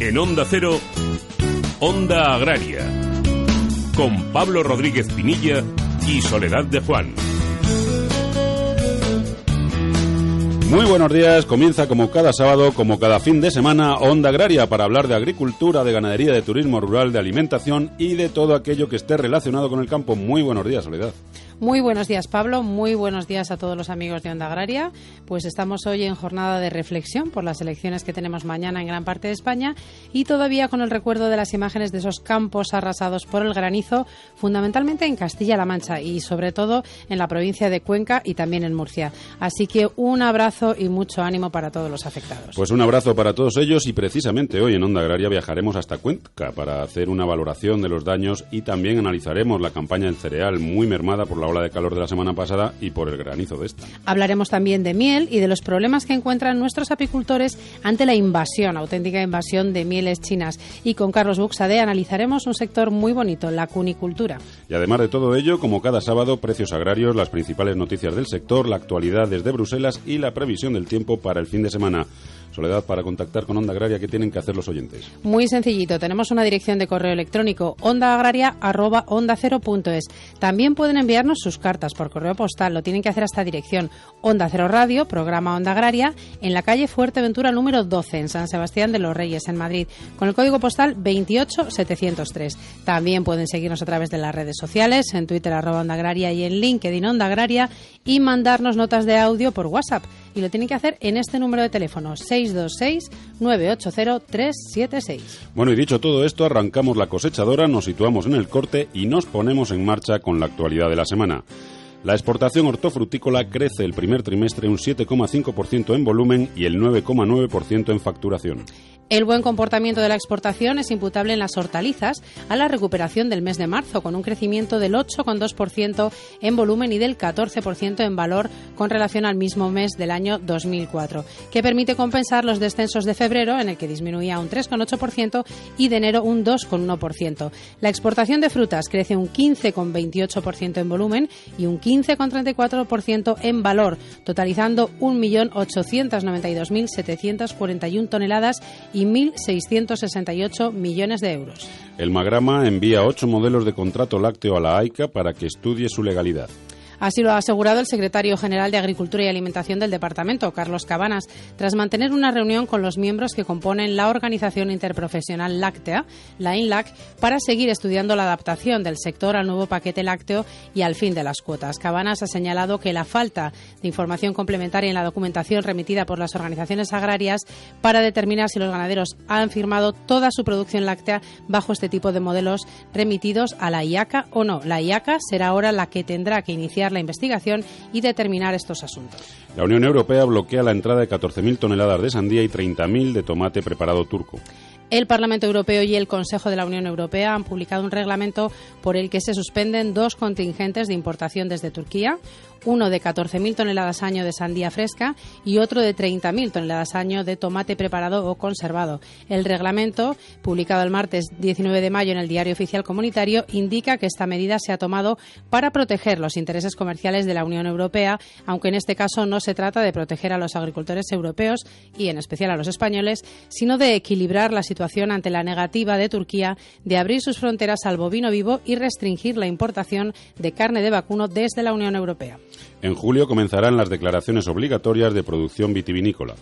En Onda Cero, Onda Agraria, con Pablo Rodríguez Pinilla y Soledad de Juan. Muy buenos días, comienza como cada sábado, como cada fin de semana, Onda Agraria para hablar de agricultura, de ganadería, de turismo rural, de alimentación y de todo aquello que esté relacionado con el campo. Muy buenos días, Soledad. Muy buenos días, Pablo. Muy buenos días a todos los amigos de Onda Agraria. Pues estamos hoy en jornada de reflexión por las elecciones que tenemos mañana en gran parte de España y todavía con el recuerdo de las imágenes de esos campos arrasados por el granizo, fundamentalmente en Castilla-La Mancha y sobre todo en la provincia de Cuenca y también en Murcia. Así que un abrazo y mucho ánimo para todos los afectados. Pues un abrazo para todos ellos y precisamente hoy en Onda Agraria viajaremos hasta Cuenca para hacer una valoración de los daños y también analizaremos la campaña del cereal muy mermada por la ola de calor de la semana pasada y por el granizo de esta. Hablaremos también de miel y de los problemas que encuentran nuestros apicultores ante la invasión, auténtica invasión de mieles chinas. Y con Carlos Buxade analizaremos un sector muy bonito, la cunicultura. Y además de todo ello, como cada sábado, precios agrarios, las principales noticias del sector, la actualidad desde Bruselas y la previsión del tiempo para el fin de semana. Soledad, para contactar con Onda Agraria, ¿qué tienen que hacer los oyentes? Muy sencillito. Tenemos una dirección de correo electrónico ondaagraria.onda0.es. También pueden enviarnos sus cartas por correo postal. Lo tienen que hacer a esta dirección. Onda Cero Radio, programa Onda Agraria, en la calle Fuerteventura número 12, en San Sebastián de los Reyes, en Madrid, con el código postal 28703. También pueden seguirnos a través de las redes sociales, en Twitter arroba Onda Agraria y en LinkedIn Onda Agraria, y mandarnos notas de audio por WhatsApp. Y lo tienen que hacer en este número de teléfono, 626-980-376. Bueno, y dicho todo esto, arrancamos la cosechadora, nos situamos en el corte y nos ponemos en marcha con la actualidad de la semana. La exportación hortofrutícola crece el primer trimestre un 7,5% en volumen y el 9,9% en facturación. El buen comportamiento de la exportación es imputable en las hortalizas a la recuperación del mes de marzo, con un crecimiento del 8,2% en volumen y del 14% en valor con relación al mismo mes del año 2004, que permite compensar los descensos de febrero, en el que disminuía un 3,8%, y de enero un 2,1%. La exportación de frutas crece un 15,28% en volumen y un 15,34% en valor, totalizando 1.892.741 toneladas y 1.668 millones de euros. El Magrama envía ocho modelos de contrato lácteo a la AICA para que estudie su legalidad. Así lo ha asegurado el secretario general de Agricultura y Alimentación del departamento, Carlos Cabanas, tras mantener una reunión con los miembros que componen la Organización Interprofesional Láctea, la INLAC, para seguir estudiando la adaptación del sector al nuevo paquete lácteo y al fin de las cuotas. Cabanas ha señalado que la falta de información complementaria en la documentación remitida por las organizaciones agrarias para determinar si los ganaderos han firmado toda su producción láctea bajo este tipo de modelos remitidos a la IACA o no. La IACA será ahora la que tendrá que iniciar la investigación y determinar estos asuntos. La Unión Europea bloquea la entrada de 14.000 toneladas de sandía y 30.000 de tomate preparado turco. El Parlamento Europeo y el Consejo de la Unión Europea han publicado un reglamento por el que se suspenden dos contingentes de importación desde Turquía, uno de 14.000 toneladas año de sandía fresca y otro de 30.000 toneladas año de tomate preparado o conservado. El reglamento, publicado el martes 19 de mayo en el Diario Oficial Comunitario, indica que esta medida se ha tomado para proteger los intereses comerciales de la Unión Europea, aunque en este caso no se trata de proteger a los agricultores europeos y en especial a los españoles, sino de equilibrar la situación ante la negativa de Turquía de abrir sus fronteras al bovino vivo y restringir la importación de carne de vacuno desde la Unión Europea. En julio comenzarán las declaraciones obligatorias de producción vitivinícola.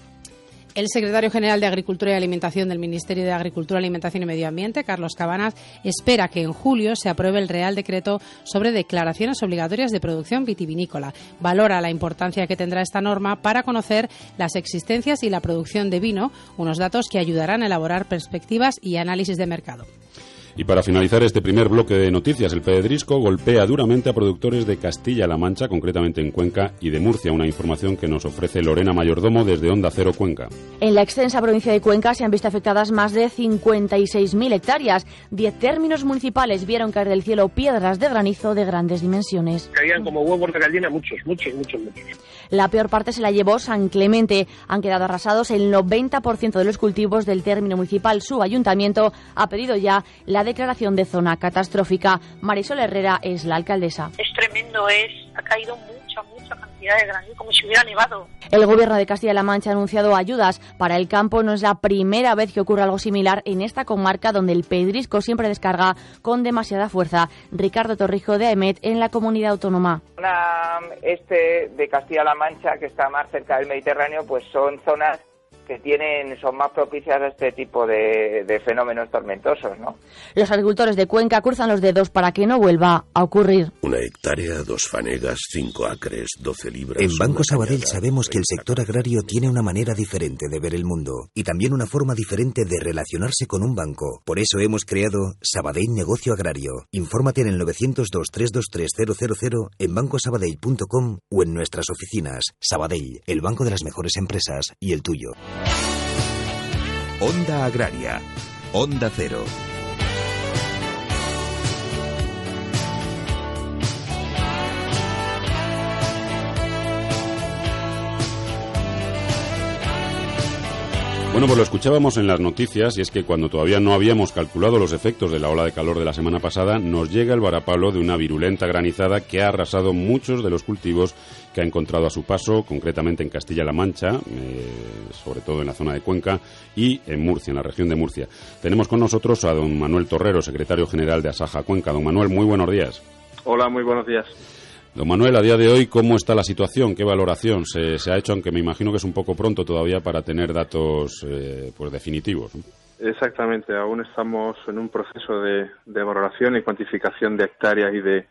El secretario general de Agricultura y Alimentación del Ministerio de Agricultura, Alimentación y Medio Ambiente, Carlos Cabanas, espera que en julio se apruebe el Real Decreto sobre declaraciones obligatorias de producción vitivinícola. Valora la importancia que tendrá esta norma para conocer las existencias y la producción de vino, unos datos que ayudarán a elaborar perspectivas y análisis de mercado. Y para finalizar este primer bloque de noticias, el Pedrisco golpea duramente a productores de Castilla-La Mancha, concretamente en Cuenca, y de Murcia, una información que nos ofrece Lorena Mayordomo desde Onda Cero Cuenca. En la extensa provincia de Cuenca se han visto afectadas más de 56.000 hectáreas. Diez términos municipales vieron caer del cielo piedras de granizo de grandes dimensiones. Caían como huevos de gallina muchos, muchos, muchos, muchos. La peor parte se la llevó San Clemente. Han quedado arrasados el 90% de los cultivos del término municipal. Su ayuntamiento ha pedido ya la declaración de zona catastrófica. Marisol Herrera es la alcaldesa. Es tremendo, es ha caído mucha, mucha cantidad de granizo, como si hubiera nevado. El gobierno de Castilla-La Mancha ha anunciado ayudas para el campo. No es la primera vez que ocurre algo similar en esta comarca donde el pedrisco siempre descarga con demasiada fuerza. Ricardo Torrijo de AEMET en la comunidad autónoma. La este de Castilla-La Mancha, que está más cerca del Mediterráneo, pues son zonas que tienen son más propicias a este tipo de, de, fenómenos tormentosos, ¿no? Los agricultores de Cuenca cruzan los dedos para que no vuelva a ocurrir. Una hectárea, dos fanegas, cinco acres, doce libras. En Banco Sabadell sabemos que el sector agrario tiene una manera diferente de ver el mundo y también una forma diferente de relacionarse con un banco. Por eso hemos creado Sabadell Negocio Agrario. Infórmate en el 902-323-000 en bancosabadell.com o en nuestras oficinas. Sabadell, el banco de las mejores empresas y el tuyo. Onda Agraria. Onda Cero. Bueno, pues lo escuchábamos en las noticias y es que cuando todavía no habíamos calculado los efectos de la ola de calor de la semana pasada, nos llega el varapalo de una virulenta granizada que ha arrasado muchos de los cultivos que ha encontrado a su paso, concretamente en Castilla-La Mancha, eh, sobre todo en la zona de Cuenca, y en Murcia, en la región de Murcia. Tenemos con nosotros a don Manuel Torrero, secretario general de Asaja Cuenca. Don Manuel, muy buenos días. Hola, muy buenos días. Don Manuel, a día de hoy, ¿cómo está la situación? ¿Qué valoración se, se ha hecho? Aunque me imagino que es un poco pronto todavía para tener datos eh, pues definitivos. Exactamente, aún estamos en un proceso de, de, valoración y cuantificación de hectáreas y de,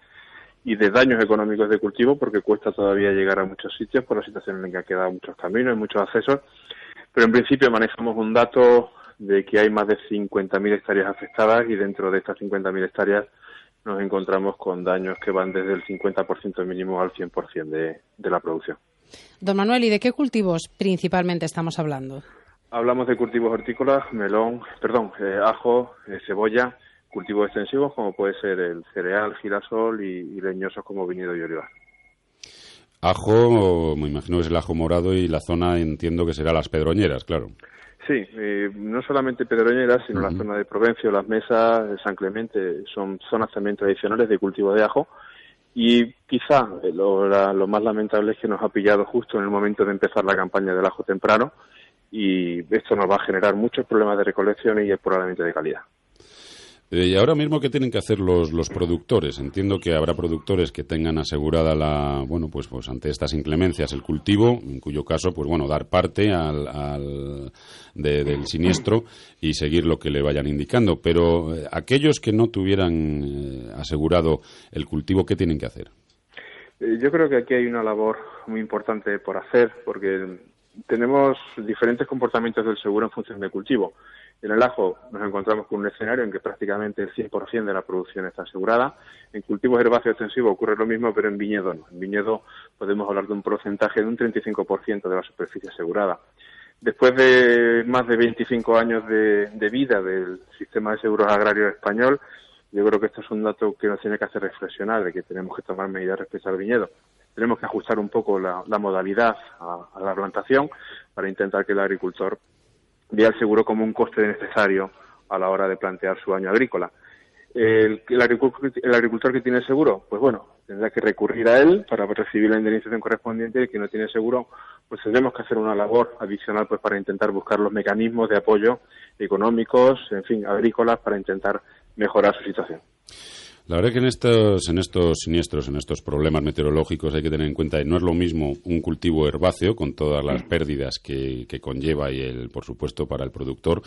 y de daños económicos de cultivo, porque cuesta todavía llegar a muchos sitios por la situación en la que ha quedado muchos caminos y muchos accesos. Pero en principio manejamos un dato de que hay más de 50.000 hectáreas afectadas y dentro de estas 50.000 hectáreas nos encontramos con daños que van desde el 50% mínimo al 100% de, de la producción. Don Manuel, ¿y de qué cultivos principalmente estamos hablando? Hablamos de cultivos hortícolas, melón, perdón, eh, ajo, eh, cebolla, cultivos extensivos como puede ser el cereal, girasol y, y, leñosos como viñedo y olivar. Ajo, me imagino que es el ajo morado y la zona entiendo que será las pedroñeras, claro. Sí, eh, no solamente Pedroñeras, sino uh -huh. la zona de Provencio, las mesas, San Clemente, son zonas también tradicionales de cultivo de ajo. Y quizá lo, la, lo, más lamentable es que nos ha pillado justo en el momento de empezar la campaña del ajo temprano y esto nos va a generar muchos problemas de recolección y probablemente de calidad. Eh, y ahora mismo, ¿qué tienen que hacer los, los productores? Entiendo que habrá productores que tengan asegurada la, bueno, pues, pues ante estas inclemencias el cultivo, en cuyo caso, pues bueno, dar parte al, al de, del siniestro y seguir lo que le vayan indicando. Pero eh, aquellos que no tuvieran eh, asegurado el cultivo, ¿qué tienen que hacer? Eh, yo creo que aquí hay una labor muy importante por hacer, porque tenemos diferentes comportamientos del seguro en función del cultivo. En el ajo nos encontramos con un escenario en que prácticamente el 100% de la producción está asegurada. En cultivos herbáceos extensivos ocurre lo mismo, pero en viñedo no. En viñedo podemos hablar de un porcentaje de un 35% de la superficie asegurada. Después de más de 25 años de, de vida del sistema de seguros agrarios español, yo creo que esto es un dato que nos tiene que hacer reflexionar de que tenemos que tomar medidas respecto al viñedo. Tenemos que ajustar un poco la, modalidad a la plantación para intentar que el agricultor vea el seguro como un coste necesario a la hora de plantear su año agrícola. El, el, agricultor, el, agricultor, que tiene seguro, pues bueno, tendrá que recurrir a él para recibir la indemnización correspondiente y el que no tiene seguro, pues tendremos que hacer una labor adicional pues para intentar buscar los mecanismos de apoyo económicos, en fin, agrícolas, para intentar mejorar su situación. La verdad es que en estos, en estos siniestros, en estos problemas meteorológicos hay que tener en cuenta que no es lo mismo un cultivo herbáceo con todas las pérdidas que, que conlleva y el, por supuesto, para el productor,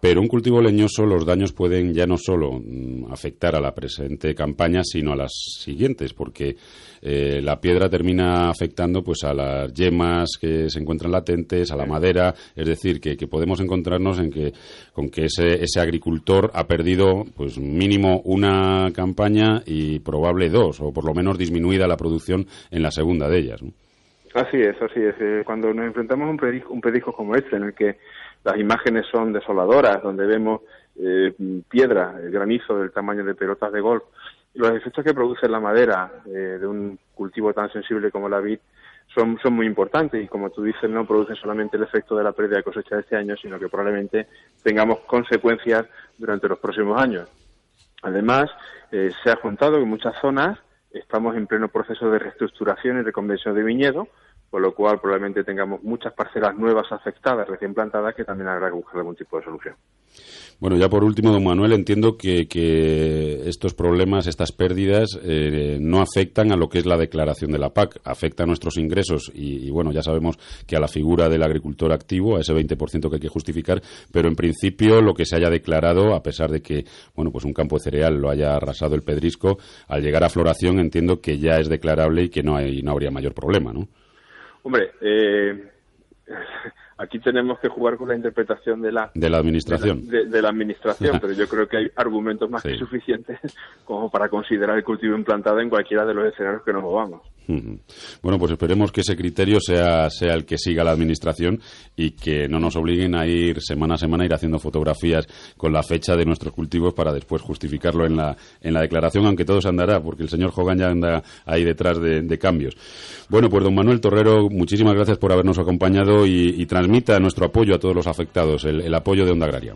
pero un cultivo leñoso, los daños pueden ya no solo mm, afectar a la presente campaña, sino a las siguientes, porque eh, la piedra termina afectando pues a las yemas que se encuentran latentes, a la madera, es decir, que, que podemos encontrarnos en que con que ese, ese, agricultor ha perdido pues mínimo una campaña y probable dos, o por lo menos disminuida la producción en la segunda de ellas. ¿no? Así es, así es. Eh, cuando nos enfrentamos a un un predisco como este, en el que las imágenes son desoladoras, donde vemos eh, piedra, granizo del tamaño de pelotas de golf. Los efectos que produce la madera eh, de un cultivo tan sensible como la vid son, son muy importantes y como tú dices no producen solamente el efecto de la pérdida de cosecha de este año, sino que probablemente tengamos consecuencias durante los próximos años. Además, eh, se ha juntado en muchas zonas estamos en pleno proceso de reestructuración y reconversión de viñedo, con lo cual probablemente tengamos muchas parcelas nuevas afectadas, recién plantadas, que también habrá que buscar algún tipo de solución. Bueno, ya por último, don Manuel, entiendo que, estos problemas, estas pérdidas, eh, no afectan a lo que es la declaración de la PAC, afecta a nuestros ingresos y, bueno, ya sabemos que a la figura del agricultor activo, a ese 20% que hay que justificar, pero en principio lo que se haya declarado, a pesar de que, bueno, pues un campo de cereal lo haya arrasado el pedrisco, al llegar a floración entiendo que ya es declarable y que no, hay, no habría mayor problema, ¿no? Hombre, eh, aquí tenemos que jugar con la interpretación de la de la administración. de la, administración pero yo creo que hay argumentos más que suficientes como para considerar el cultivo implantado en cualquiera de los escenarios que nos movamos. Bueno, pues esperemos que ese criterio sea, sea el que siga la Administración y que no nos obliguen a ir semana a semana, a ir haciendo fotografías con la fecha de nuestros cultivos para después justificarlo en la, en la declaración, aunque todo se andará, porque el señor Hogan ya anda ahí detrás de, cambios. Bueno, pues don Manuel Torrero, muchísimas gracias por habernos acompañado y, transmita nuestro apoyo a todos los afectados, el, el apoyo de Onda Agraria.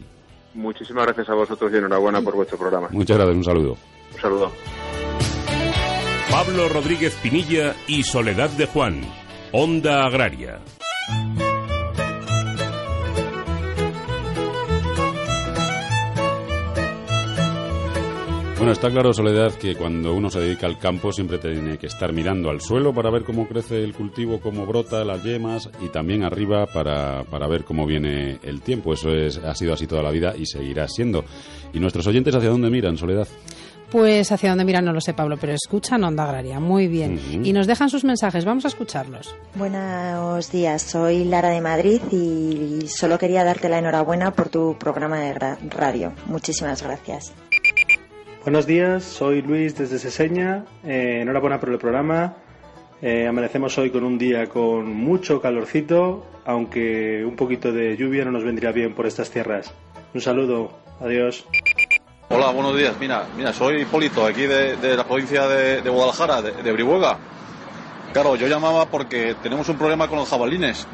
Muchísimas gracias a vosotros y enhorabuena por vuestro programa. Muchas gracias, un saludo. Un saludo. Pablo Rodríguez Pinilla y Soledad de Juan. Onda Agraria. Bueno, está claro, Soledad, que cuando uno se dedica al campo siempre tiene que estar mirando al suelo para ver cómo crece el cultivo, cómo brota las yemas y también arriba para, para ver cómo viene el tiempo. Eso es, ha sido así toda la vida y seguirá siendo. ¿Y nuestros oyentes hacia dónde miran, Soledad? Pues hacia dónde miran no lo sé, Pablo, pero escuchan Onda Agraria, muy bien. Y nos dejan sus mensajes, vamos a escucharlos. Buenos días, soy Lara de Madrid y solo quería darte la enhorabuena por tu programa de radio. Muchísimas gracias. Buenos días, soy Luis desde Seseña. Eh, enhorabuena por el programa. Eh, amanecemos hoy con un día con mucho calorcito, aunque un poquito de lluvia no nos vendría bien por estas tierras. Un saludo, adiós. Hola, buenos días. Mira, mira, soy Hipólito, aquí de, la provincia de, Guadalajara, de, de, Brihuega. Claro, yo llamaba porque tenemos un problema con los jabalines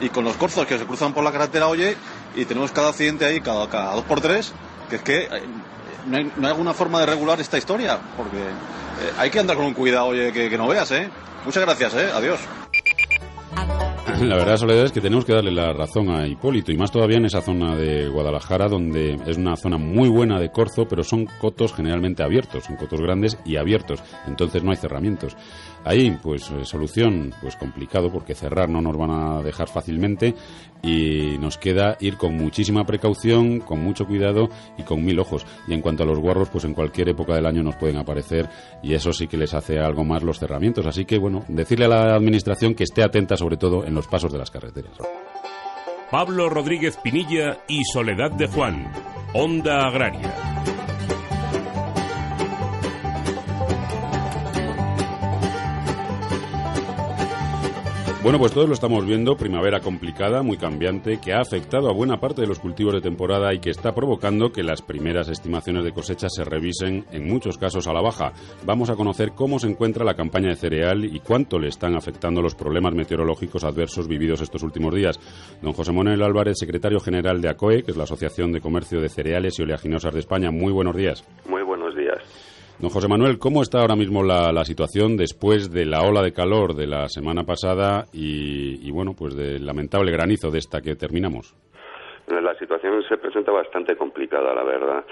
y con los corzos que se cruzan por la carretera, oye, y tenemos cada accidente ahí, cada, cada dos por tres, que es que no hay, alguna forma de regular esta historia, porque eh, hay que andar con un cuidado, oye, que, que no veas, ¿eh? Muchas gracias, ¿eh? Adiós. La verdad, Soledad, es que tenemos que darle la razón a Hipólito, y más todavía en esa zona de Guadalajara, donde es una zona muy buena de corzo, pero son cotos generalmente abiertos, son cotos grandes y abiertos, entonces no hay cerramientos. Ahí, pues, eh, solución, pues complicado, porque cerrar no nos van a dejar fácilmente y nos queda ir con muchísima precaución, con mucho cuidado y con mil ojos. Y en cuanto a los guarros, pues en cualquier época del año nos pueden aparecer y eso sí que les hace algo más los cerramientos. Así que, bueno, decirle a la Administración que esté atenta sobre todo en los pasos de las carreteras. Pablo Rodríguez Pinilla y Soledad de Juan, Onda Agraria. Bueno, pues todos lo estamos viendo, primavera complicada, muy cambiante, que ha afectado a buena parte de los cultivos de temporada y que está provocando que las primeras estimaciones de cosecha se revisen en muchos casos a la baja. Vamos a conocer cómo se encuentra la campaña de cereal y cuánto le están afectando los problemas meteorológicos adversos vividos estos últimos días. Don José Manuel Álvarez, secretario general de ACOE, que es la Asociación de Comercio de Cereales y Oleaginosas de España. Muy buenos días. Don José Manuel, ¿cómo está ahora mismo la, situación después de la ola de calor de la semana pasada y, bueno, pues del lamentable granizo de esta que terminamos? La situación se presenta bastante complicada, la verdad.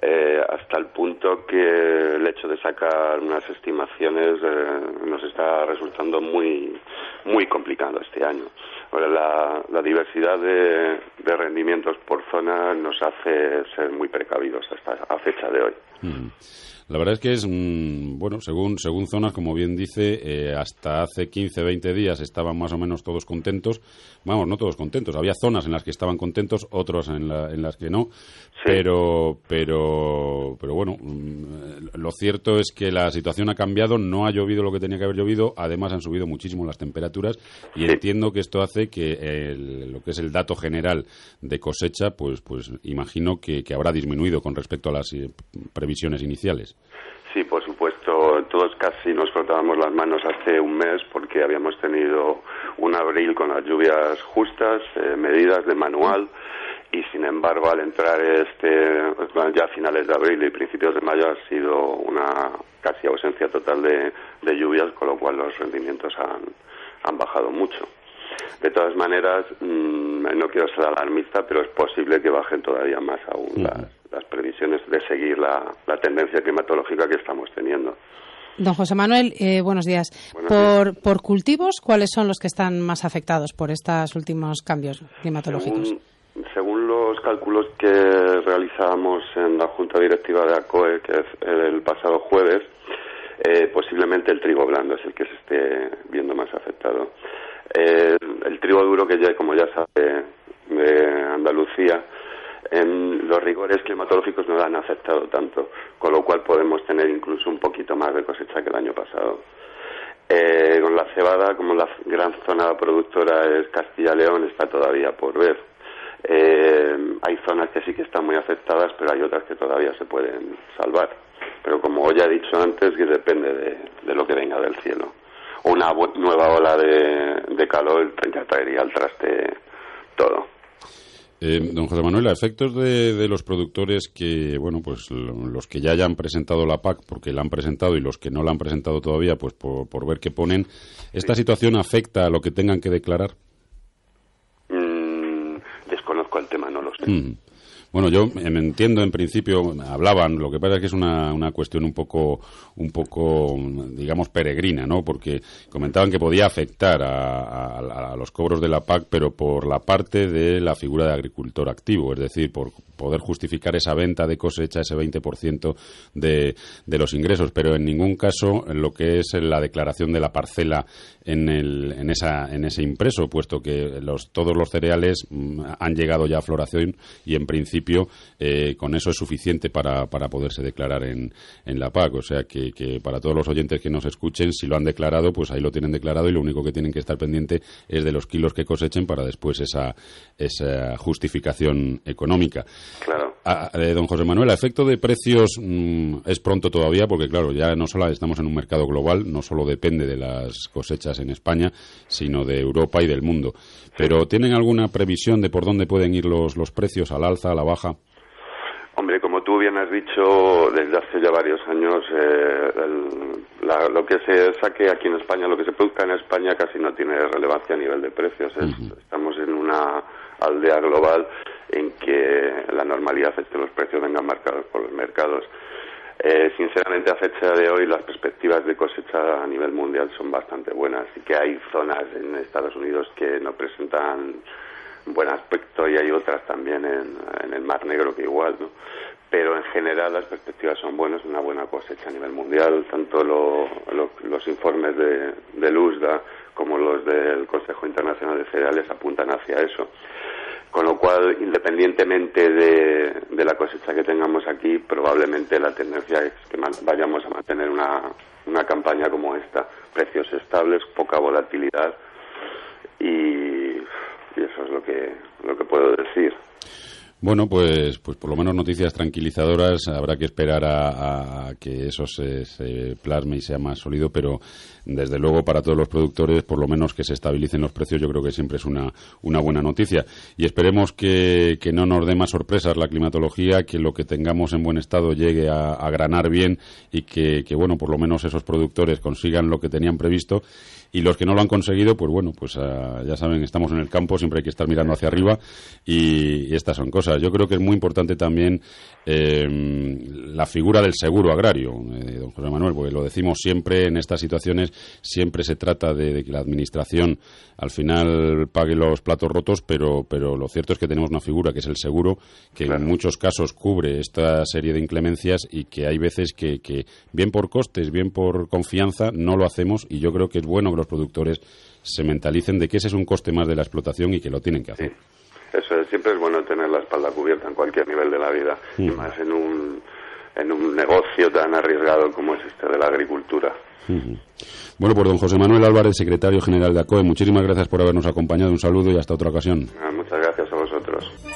Eh, hasta el punto que el hecho de sacar unas estimaciones eh, nos está resultando muy muy complicado este año. La, la diversidad de, rendimientos por zona nos hace ser muy precavidos hasta a fecha de hoy. Mm. La verdad es que es, bueno, según, según zonas, como bien dice, eh, hasta hace 15, 20 días estaban más o menos todos contentos. Vamos, no todos contentos. Había zonas en las que estaban contentos, otros en, en las que no. Pero, pero, pero bueno, mm, lo cierto es que la situación ha cambiado, no ha llovido lo que tenía que haber llovido, además han subido muchísimo las temperaturas y entiendo que esto hace que lo que es el dato general de cosecha, pues, pues imagino que, que habrá disminuido con respecto a las eh, previsiones iniciales. Sí, por supuesto. Todos casi nos frotábamos las manos hace un mes porque habíamos tenido un abril con las lluvias justas, eh, medidas de manual y sin embargo al entrar este ya a finales de abril y principios de mayo ha sido una casi ausencia total de, lluvias con lo cual los rendimientos han, han bajado mucho de todas maneras mm, no quiero ser alarmista pero es posible que bajen todavía más aún las, previsiones de seguir la, tendencia climatológica que estamos teniendo Don José Manuel, eh, buenos días. por, por cultivos, ¿cuáles son los que están más afectados por estos últimos cambios climatológicos? según los cálculos que realizábamos en la Junta Directiva de ACOE, que es el pasado jueves, eh, posiblemente el trigo blando es el que se esté viendo más afectado. el trigo duro, que ya, como ya sabe, de Andalucía, en los rigores climatológicos no lo han afectado tanto, con lo cual podemos tener incluso un poquito más de cosecha que el año pasado. Eh, con la cebada, como la gran zona productora es Castilla-León, está todavía por ver. Eh, hay zonas que sí que están muy afectadas, pero hay otras que todavía se pueden salvar. Pero como ya he dicho antes, que depende de, lo que venga del cielo. Una nueva ola de, de calor traería al traste todo. Eh, don José Manuel, a efectos de, los productores que, bueno, pues los que ya hayan presentado la PAC porque la han presentado y los que no la han presentado todavía, pues por, ver qué ponen, ¿esta situación afecta a lo que tengan que declarar? el tema, no lo sé. Mm. Bueno, yo entiendo en principio, hablaban, lo que pasa es que es una, una cuestión un poco, un poco, digamos, peregrina, ¿no? Porque comentaban que podía afectar a, los cobros de la PAC, pero por la parte de la figura de agricultor activo, es decir, por poder justificar esa venta de cosecha, ese 20% de, de los ingresos, pero en ningún caso lo que es la declaración de la parcela en, el, en, esa, en ese impreso, puesto que los, todos los cereales mm, han llegado ya a floración y en principio eh, con eso es suficiente para, para poderse declarar en, en la PAC. O sea que, que, para todos los oyentes que nos escuchen, si lo han declarado, pues ahí lo tienen declarado y lo único que tienen que estar pendiente es de los kilos que cosechen para después esa, esa justificación económica. Claro. Eh, don José Manuel, a efecto de precios mm, es pronto todavía, porque claro, ya no solo estamos en un mercado global, no solo depende de las cosechas en España, sino de Europa y del mundo. Pero ¿tienen alguna previsión de por dónde pueden ir los, los precios, al alza, a la baja? Hombre, como tú bien has dicho, desde hace ya varios años, eh, lo que se saque aquí en España, lo que se produzca en España casi no tiene relevancia a nivel de precios. Estamos en una aldea global en que la normalidad es que los precios vengan marcados por los mercados. Eh, sinceramente, a fecha de hoy, las perspectivas de cosecha a nivel mundial son bastante buenas y que hay zonas en Estados Unidos que no presentan buen aspecto y hay otras también en, el Mar Negro que igual, ¿no? Pero en general las perspectivas son buenas, una buena cosecha a nivel mundial, tanto los informes de, del USDA como los del Consejo Internacional de Cereales apuntan hacia eso. Con lo cual, independientemente de, la cosecha que tengamos aquí, probablemente la tendencia es que vayamos a mantener una, una campaña como esta. Precios estables, poca volatilidad y, y eso es lo que, lo que puedo decir. Bueno, pues, pues por lo menos noticias tranquilizadoras. Habrá que esperar a, que eso se, plasme y sea más sólido, pero desde luego para todos los productores, por lo menos que se estabilicen los precios, yo creo que siempre es una, una buena noticia. Y esperemos que, no nos dé más sorpresas la climatología, que lo que tengamos en buen estado llegue a, a granar bien y que, que, bueno, por lo menos esos productores consigan lo que tenían previsto y los que no lo han conseguido, pues bueno, pues ah, ya saben, estamos en el campo, siempre hay que estar mirando hacia arriba y, estas son cosas. Yo creo que es muy importante también em, la figura del seguro agrario, eh, don José Manuel, porque lo decimos siempre en estas situaciones, siempre se trata de, que la administración al final pague los platos rotos, pero, pero lo cierto es que tenemos una figura que es el seguro, que en muchos casos cubre esta serie de inclemencias y que hay veces que, que bien por costes, bien por confianza, no lo hacemos y yo creo que es bueno los productores se mentalicen de que ese es un coste más de la explotación y que lo tienen que hacer. Eso siempre es bueno tener la espalda cubierta en cualquier nivel de la vida, y más en un, en un negocio tan arriesgado como es este de la agricultura. Bueno, pues don José Manuel Álvarez, secretario general de ACOE, muchísimas gracias por habernos acompañado. Un saludo y hasta otra ocasión. Ah, muchas gracias a vosotros.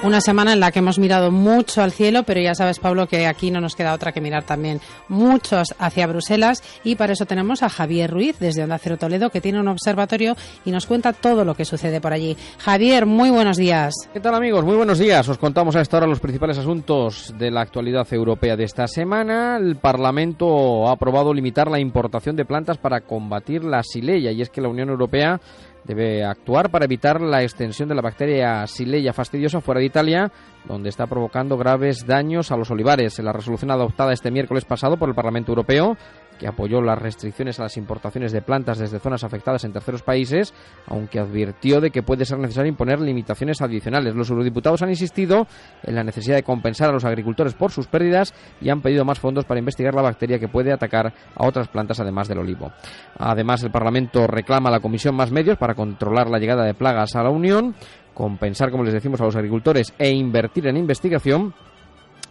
Una semana en la que hemos mirado mucho al cielo, pero ya sabes, Pablo, que aquí no nos queda otra que mirar también muchos hacia Bruselas y para eso tenemos a Javier Ruiz desde Onda Cero Toledo, que tiene un observatorio y nos cuenta todo lo que sucede por allí. Javier, muy buenos días. ¿Qué tal amigos? Muy buenos días. Os contamos a esta hora los principales asuntos de la actualidad europea de esta semana. El Parlamento ha aprobado limitar la importación de plantas para combatir la sileya y es que la Unión Europea debe actuar para evitar la extensión de la bacteria Sileya fastidiosa fuera de Italia, donde está provocando graves daños a los olivares. En la resolución adoptada este miércoles pasado por el Parlamento Europeo, que apoyó las restricciones a las importaciones de plantas desde zonas afectadas en terceros países, aunque advirtió de que puede ser necesario imponer limitaciones adicionales. Los eurodiputados han insistido en la necesidad de compensar a los agricultores por sus pérdidas y han pedido más fondos para investigar la bacteria que puede atacar a otras plantas además del olivo. Además, el Parlamento reclama a la Comisión más medios para controlar la llegada de plagas a la Unión, compensar, como les decimos, a los agricultores e invertir en investigación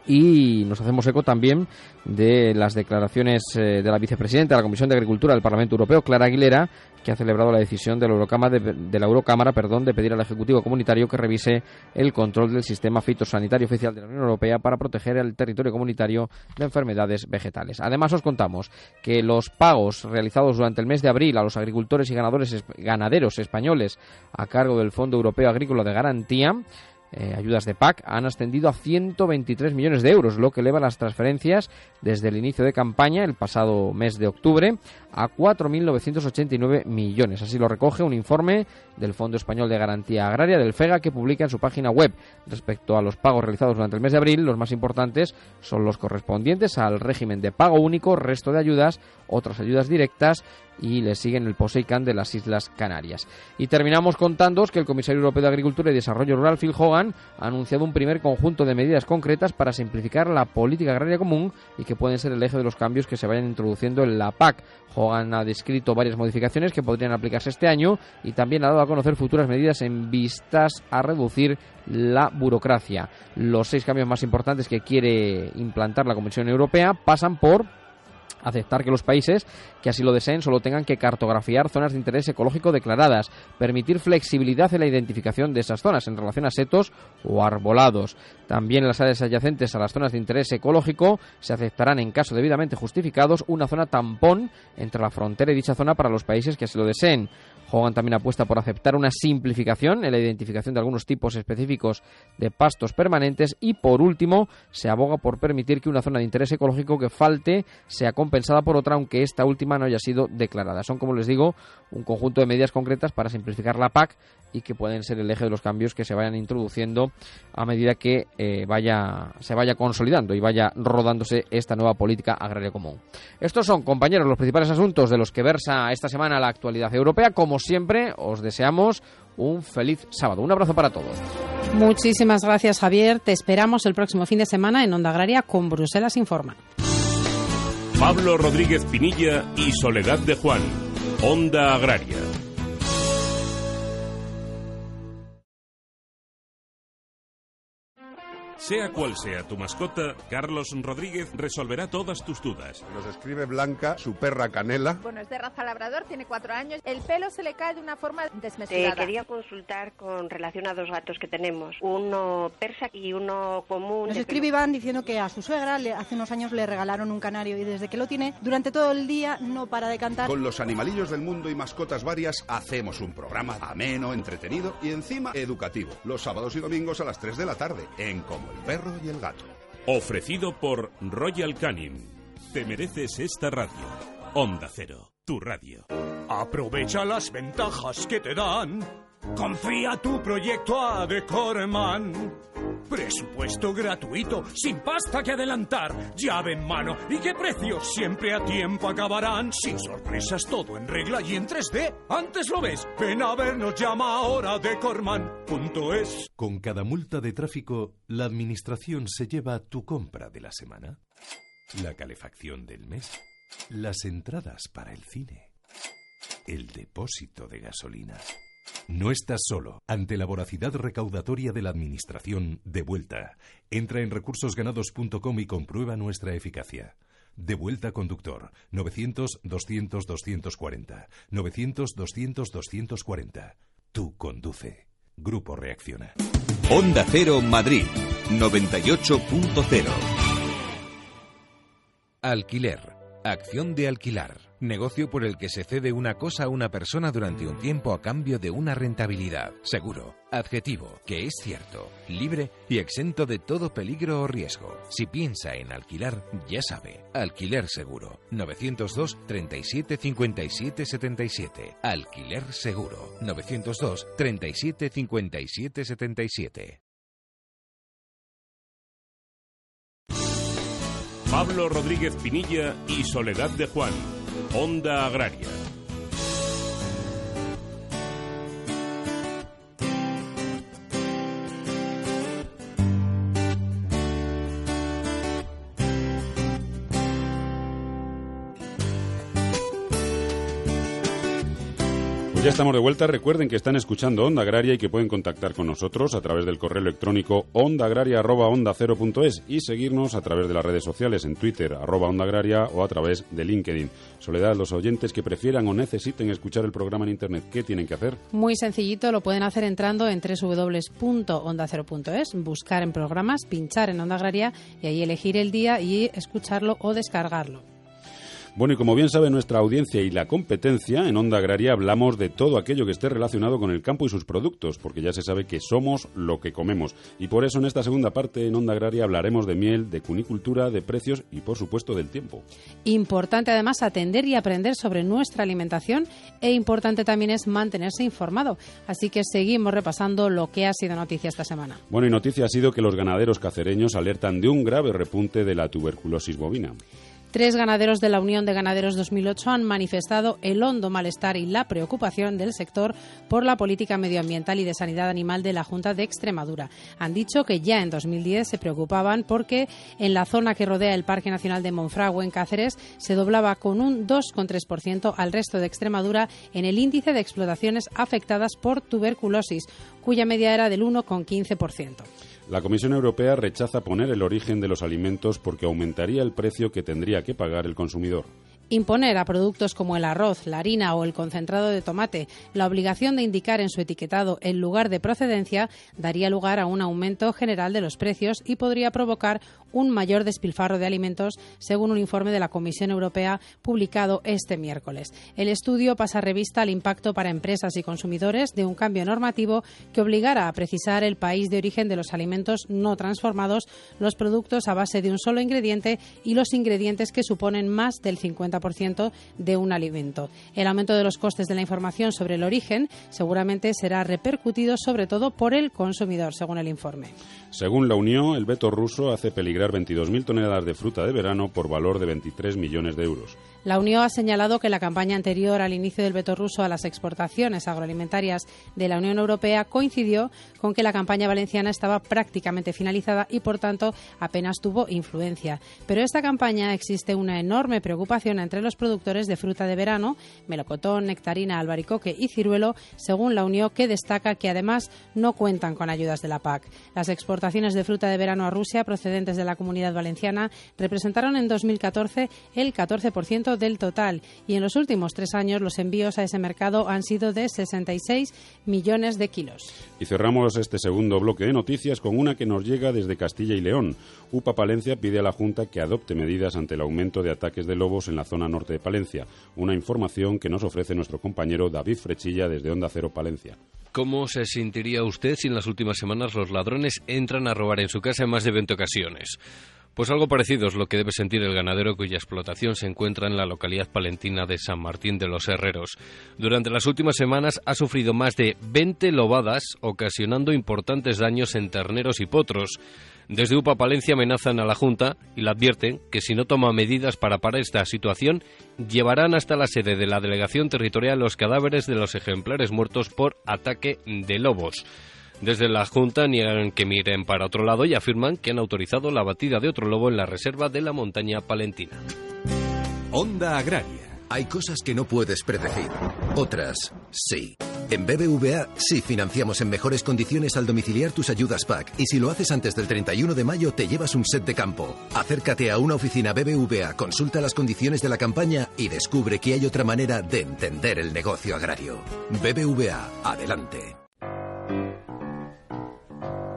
y nos hacemos eco también de las declaraciones eh, de la vicepresidenta de la Comisión de Agricultura del Parlamento Europeo, Clara Aguilera, que ha celebrado la decisión de la Eurocámara, de, la Eurocámara perdón, de pedir al Ejecutivo Comunitario que revise el control del sistema fitosanitario oficial de la Unión Europea para proteger el territorio comunitario de enfermedades vegetales. Además, os contamos que los pagos realizados durante el mes de abril a los agricultores y ganadores, ganaderos españoles a cargo del Fondo Europeo Agrícola de Garantía eh, ayudas de PAC han ascendido a 123 millones de euros, lo que eleva las transferencias desde el inicio de campaña, el pasado mes de octubre, a 4.989 millones. Así lo recoge un informe del Fondo Español de Garantía Agraria, del FEGA, que publica en su página web. Respecto a los pagos realizados durante el mes de abril, los más importantes son los correspondientes al régimen de pago único, resto de ayudas, otras ayudas directas y le siguen el POSEICAN de las Islas Canarias. Y terminamos contándoos que el Comisario Europeo de Agricultura y Desarrollo Rural, Phil Hogan, ha anunciado un primer conjunto de medidas concretas para simplificar la política agraria común y que pueden ser el eje de los cambios que se vayan introduciendo en la PAC. Hogan ha descrito varias modificaciones que podrían aplicarse este año y también ha dado a conocer futuras medidas en vistas a reducir la burocracia. Los seis cambios más importantes que quiere implantar la Comisión Europea pasan por aceptar que los países que así lo deseen solo tengan que cartografiar zonas de interés ecológico declaradas, permitir flexibilidad en la identificación de esas zonas en relación a setos o arbolados. También en las áreas adyacentes a las zonas de interés ecológico se aceptarán en caso debidamente justificados una zona tampón entre la frontera y dicha zona para los países que así lo deseen. Hogan también apuesta por aceptar una simplificación en la identificación de algunos tipos específicos de pastos permanentes y, por último, se aboga por permitir que una zona de interés ecológico que falte sea compensada por otra, aunque esta última no haya sido declarada. Son, como les digo, un conjunto de medidas concretas para simplificar la PAC y que pueden ser el eje de los cambios que se vayan introduciendo a medida que eh, vaya, se vaya consolidando y vaya rodándose esta nueva política agraria común. Estos son, compañeros, los principales asuntos de los que versa esta semana la actualidad europea. Como siempre, os deseamos un feliz sábado. Un abrazo para todos. Muchísimas gracias, Javier. Te esperamos el próximo fin de semana en Onda Agraria con Bruselas Informa. Pablo Rodríguez Pinilla y Soledad de Juan. Onda Agraria. Sea cual sea tu mascota, Carlos Rodríguez resolverá todas tus dudas. Nos escribe Blanca, su perra Canela. Bueno, es de raza labrador, tiene cuatro años. El pelo se le cae de una forma desmesurada. Te quería consultar con relación a dos gatos que tenemos, uno persa y uno común. Nos escribe Iván diciendo que a su suegra le, hace unos años le regalaron un canario y desde que lo tiene, durante todo el día no para de cantar. Con los animalillos del mundo y mascotas varias hacemos un programa ameno, entretenido y encima educativo. Los sábados y domingos a las 3 de la tarde en Como el perro y el gato. Ofrecido por Royal Canin. Te mereces esta radio. Onda Cero, tu radio. Aprovecha las ventajas que te dan. Confía tu proyecto a Decorman. Presupuesto gratuito, sin pasta que adelantar, llave en mano y qué precios siempre a tiempo acabarán. Sin sorpresas, todo en regla y en 3D. Antes lo ves, ven a vernos, llama ahora decorman.es. Con cada multa de tráfico, la administración se lleva tu compra de la semana, la calefacción del mes, las entradas para el cine, el depósito de gasolina. No estás solo. Ante la voracidad recaudatoria de la Administración, de vuelta. Entra en recursosganados.com y comprueba nuestra eficacia. De vuelta conductor. 900-200-240. 900-200-240. Tú conduce. Grupo Reacciona. Onda Cero Madrid 98.0. Alquiler. Acción de alquilar. Negocio por el que se cede una cosa a una persona durante un tiempo a cambio de una rentabilidad. Seguro. Adjetivo. Que es cierto. Libre y exento de todo peligro o riesgo. Si piensa en alquilar, ya sabe. Alquiler seguro. 902 37 57 77. Alquiler seguro. 902 37 57 77. Pablo Rodríguez Pinilla y Soledad de Juan. Onda Agraria. Estamos de vuelta. Recuerden que están escuchando Onda Agraria y que pueden contactar con nosotros a través del correo electrónico ondaagraria.onda0.es y seguirnos a través de las redes sociales en Twitter, arroba Onda Agraria o a través de LinkedIn. Soledad, los oyentes que prefieran o necesiten escuchar el programa en Internet, ¿qué tienen que hacer? Muy sencillito, lo pueden hacer entrando en www.onda0.es, buscar en programas, pinchar en Onda Agraria y ahí elegir el día y escucharlo o descargarlo. Bueno, y como bien sabe nuestra audiencia y la competencia, en Onda Agraria hablamos de todo aquello que esté relacionado con el campo y sus productos, porque ya se sabe que somos lo que comemos. Y por eso en esta segunda parte en Onda Agraria hablaremos de miel, de cunicultura, de precios y por supuesto del tiempo. Importante además atender y aprender sobre nuestra alimentación e importante también es mantenerse informado. Así que seguimos repasando lo que ha sido noticia esta semana. Bueno, y noticia ha sido que los ganaderos cacereños alertan de un grave repunte de la tuberculosis bovina. Tres ganaderos de la Unión de Ganaderos 2008 han manifestado el hondo malestar y la preocupación del sector por la política medioambiental y de sanidad animal de la Junta de Extremadura. Han dicho que ya en 2010 se preocupaban porque en la zona que rodea el Parque Nacional de Monfragüe en Cáceres se doblaba con un 2,3% al resto de Extremadura en el índice de explotaciones afectadas por tuberculosis, cuya media era del 1,15%. La Comisión Europea rechaza poner el origen de los alimentos porque aumentaría el precio que tendría que pagar el consumidor. Imponer a productos como el arroz, la harina o el concentrado de tomate la obligación de indicar en su etiquetado el lugar de procedencia daría lugar a un aumento general de los precios y podría provocar un mayor despilfarro de alimentos, según un informe de la Comisión Europea publicado este miércoles. El estudio pasa revista al impacto para empresas y consumidores de un cambio normativo que obligara a precisar el país de origen de los alimentos no transformados, los productos a base de un solo ingrediente y los ingredientes que suponen más del 50% de un alimento. El aumento de los costes de la información sobre el origen seguramente será repercutido sobre todo por el consumidor, según el informe. Según la Unión, el veto ruso hace peligrar 22.000 toneladas de fruta de verano por valor de 23 millones de euros. La Unión ha señalado que la campaña anterior al inicio del veto ruso a las exportaciones agroalimentarias de la Unión Europea coincidió con que la campaña valenciana estaba prácticamente finalizada y, por tanto, apenas tuvo influencia. Pero esta campaña existe una enorme preocupación entre los productores de fruta de verano, melocotón, nectarina, albaricoque y ciruelo, según la Unión, que destaca que además no cuentan con ayudas de la PAC. Las exportaciones de fruta de verano a Rusia procedentes de la comunidad valenciana representaron en 2014 el 14% del total y en los últimos tres años los envíos a ese mercado han sido de 66 millones de kilos. Y cerramos este segundo bloque de noticias con una que nos llega desde Castilla y León. UPA Palencia pide a la Junta que adopte medidas ante el aumento de ataques de lobos en la zona norte de Palencia. Una información que nos ofrece nuestro compañero David Frechilla desde Onda Cero Palencia. ¿Cómo se sentiría usted si en las últimas semanas los ladrones entran a robar en su casa en más de 20 ocasiones? Pues algo parecido es lo que debe sentir el ganadero cuya explotación se encuentra en la localidad palentina de San Martín de los Herreros. Durante las últimas semanas ha sufrido más de 20 lobadas, ocasionando importantes daños en terneros y potros. Desde UPA Palencia amenazan a la Junta y le advierten que si no toma medidas para parar esta situación, llevarán hasta la sede de la Delegación Territorial los cadáveres de los ejemplares muertos por ataque de lobos. Desde la Junta niegan que miren para otro lado y afirman que han autorizado la batida de otro lobo en la reserva de la montaña palentina. Onda Agraria. Hay cosas que no puedes predecir, otras sí. En BBVA sí financiamos en mejores condiciones al domiciliar tus ayudas PAC y si lo haces antes del 31 de mayo te llevas un set de campo. Acércate a una oficina BBVA, consulta las condiciones de la campaña y descubre que hay otra manera de entender el negocio agrario. BBVA, adelante.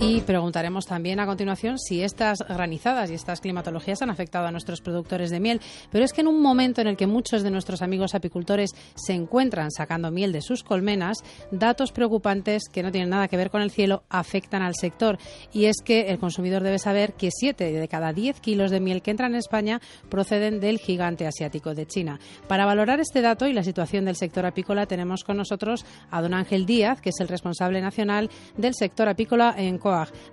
Y preguntaremos también a continuación si estas granizadas y estas climatologías han afectado a nuestros productores de miel. Pero es que en un momento en el que muchos de nuestros amigos apicultores se encuentran sacando miel de sus colmenas, datos preocupantes que no tienen nada que ver con el cielo afectan al sector. Y es que el consumidor debe saber que 7 de cada 10 kilos de miel que entran en España proceden del gigante asiático de China. Para valorar este dato y la situación del sector apícola tenemos con nosotros a don Ángel Díaz, que es el responsable nacional del sector apícola en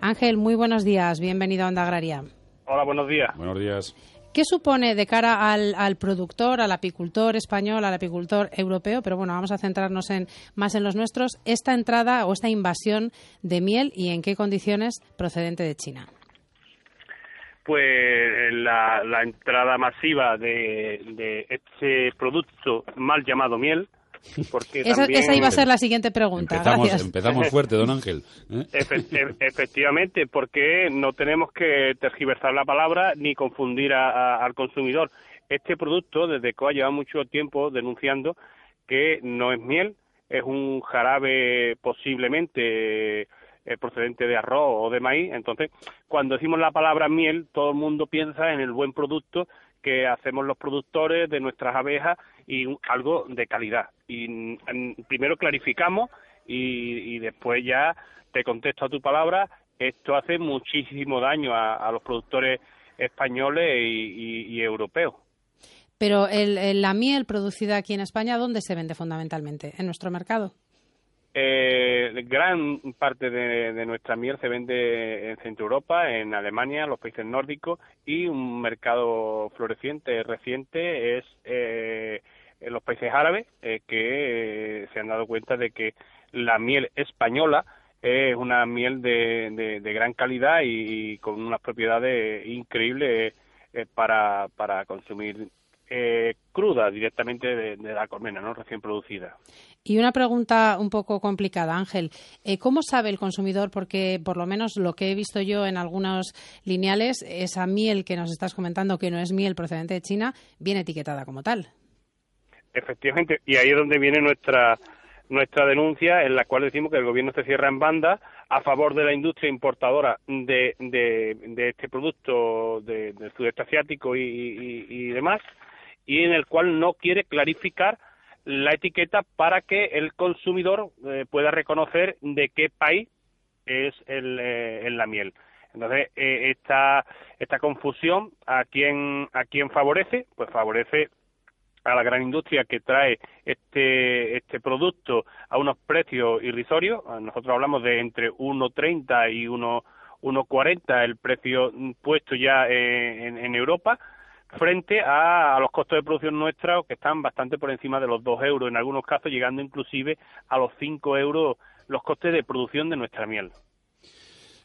Ángel, muy buenos días, bienvenido a Onda Agraria. Hola, buenos días. Buenos días. ¿Qué supone de cara al, productor, al apicultor español, al apicultor europeo? Pero bueno, vamos a centrarnos en, más en los nuestros, esta entrada o esta invasión de miel y en qué condiciones procedente de China. Pues la, entrada masiva de, de este producto mal llamado miel, esa, iba a ser la siguiente pregunta. Empezamos, fuerte, don Ángel. ¿eh? E, efectivamente, porque no tenemos que tergiversar la palabra ni confundir al consumidor. Este producto, desde COA, lleva mucho tiempo denunciando que no es miel, es un jarabe posiblemente eh, procedente de arroz o de maíz. Entonces, cuando decimos la palabra miel, todo el mundo piensa en el buen producto que hacemos los productores de nuestras abejas y algo de calidad. Y mm, primero clarificamos y, después ya te contesto a tu palabra, esto hace muchísimo daño a, los productores españoles y, europeos. Pero el, la miel producida aquí en España, ¿dónde se vende fundamentalmente? ¿En nuestro mercado? Eh, gran parte de, nuestra miel se vende en Centro Europa, en Alemania, los países nórdicos y un mercado floreciente reciente es eh, en los países árabes eh, que eh, se han dado cuenta de que la miel española es una miel de, de, gran calidad y, con unas propiedades increíbles para, para consumir cruda directamente de, de, la colmena, ¿no? recién producida. Y una pregunta un poco complicada, Ángel. Eh, ¿Cómo sabe el consumidor? Porque por lo menos lo que he visto yo en algunos lineales, esa miel que nos estás comentando, que no es miel procedente de China, viene etiquetada como tal. Efectivamente, y ahí es donde viene nuestra nuestra denuncia en la cual decimos que el gobierno se cierra en banda a favor de la industria importadora de, de, este producto del sudeste asiático y demás, y en el cual no quiere clarificar la etiqueta para que el consumidor eh, pueda reconocer de qué país es el, eh, la miel. Entonces, eh, esta, confusión, ¿a quién, ¿a quién favorece? Pues favorece a la gran industria que trae este, este producto a unos precios irrisorios. Nosotros hablamos de entre 1,30 y 1,40 el precio puesto ya en, en Europa frente a, los costos de producción nuestros que están bastante por encima de los 2 euros, en algunos casos llegando inclusive a los 5 euros los costes de producción de nuestra miel.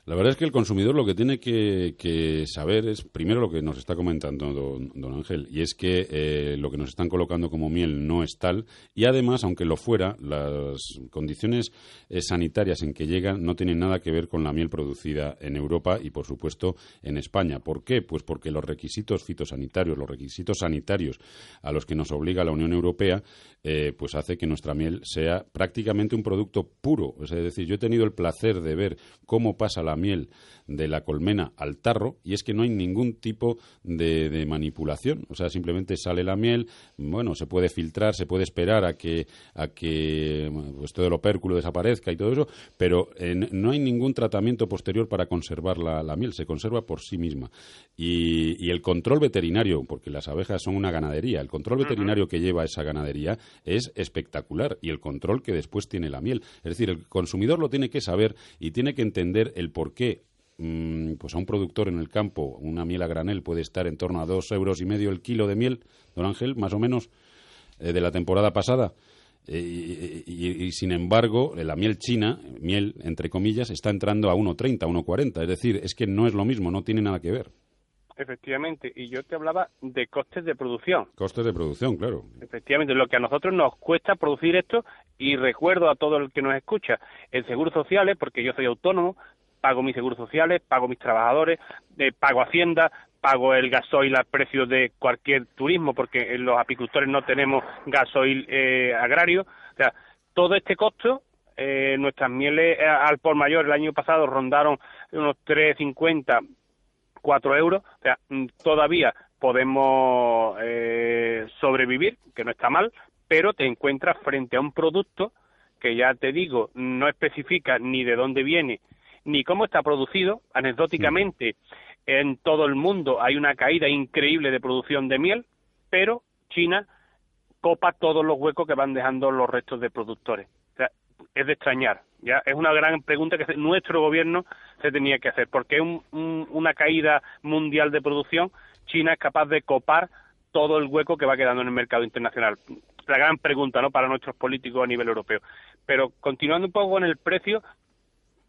La verdad es que el consumidor lo que tiene que, saber es, primero, lo que nos está comentando don, Ángel, y es que eh, lo que nos están colocando como miel no es tal, y además, aunque lo fuera, las condiciones eh, sanitarias en que llegan no tienen nada que ver con la miel producida en Europa y, por supuesto, en España. ¿Por qué? Pues porque los requisitos fitosanitarios, los requisitos sanitarios a los que nos obliga la Unión Europea, eh, pues hace que nuestra miel sea prácticamente un producto puro. Es decir, yo he tenido el placer de ver cómo pasa la miel de la colmena al tarro y es que no hay ningún tipo de, manipulación. O sea, simplemente sale la miel, bueno, se puede filtrar, se puede esperar a que, a que pues, todo el opérculo desaparezca y todo eso, pero eh, no hay ningún tratamiento posterior para conservar la, miel, se conserva por sí misma. Y, el control veterinario, porque las abejas son una ganadería, el control veterinario que lleva esa ganadería es espectacular y el control que después tiene la miel. Es decir, el consumidor lo tiene que saber y tiene que entender el por qué mm, pues a un productor en el campo, una miel a granel puede estar en torno a dos euros y medio el kilo de miel, don Ángel, más o menos, eh, de la temporada pasada. Eh, y, sin embargo, la miel china, miel entre comillas, está entrando a 1,30, 1,40. Es decir, es que no es lo mismo, no tiene nada que ver. Efectivamente, y yo te hablaba de costes de producción. Costes de producción, claro. Efectivamente, lo que a nosotros nos cuesta producir esto, y recuerdo a todo el que nos escucha, el seguro sociales, porque yo soy autónomo, pago mis seguros sociales, pago mis trabajadores, eh, pago Hacienda, pago el gasoil al precio de cualquier turismo, porque los apicultores no tenemos gasoil eh, agrario. O sea, todo este costo, eh, nuestras mieles eh, al por mayor el año pasado rondaron unos 3,50, 4 euros. O sea, mm, todavía podemos eh, sobrevivir, que no está mal, pero te encuentras frente a un producto que ya te digo, no especifica ni de dónde viene, ni cómo está producido. Anecdóticamente, en todo el mundo hay una caída increíble de producción de miel, pero China copa todos los huecos que van dejando los restos de productores. Es de extrañar. Ya es una gran pregunta que nuestro gobierno se tenía que hacer, porque es una caída mundial de producción. China es capaz de copar todo el hueco que va quedando en el mercado internacional. La gran pregunta, ¿no? Para nuestros políticos a nivel europeo. Pero continuando un poco con el precio,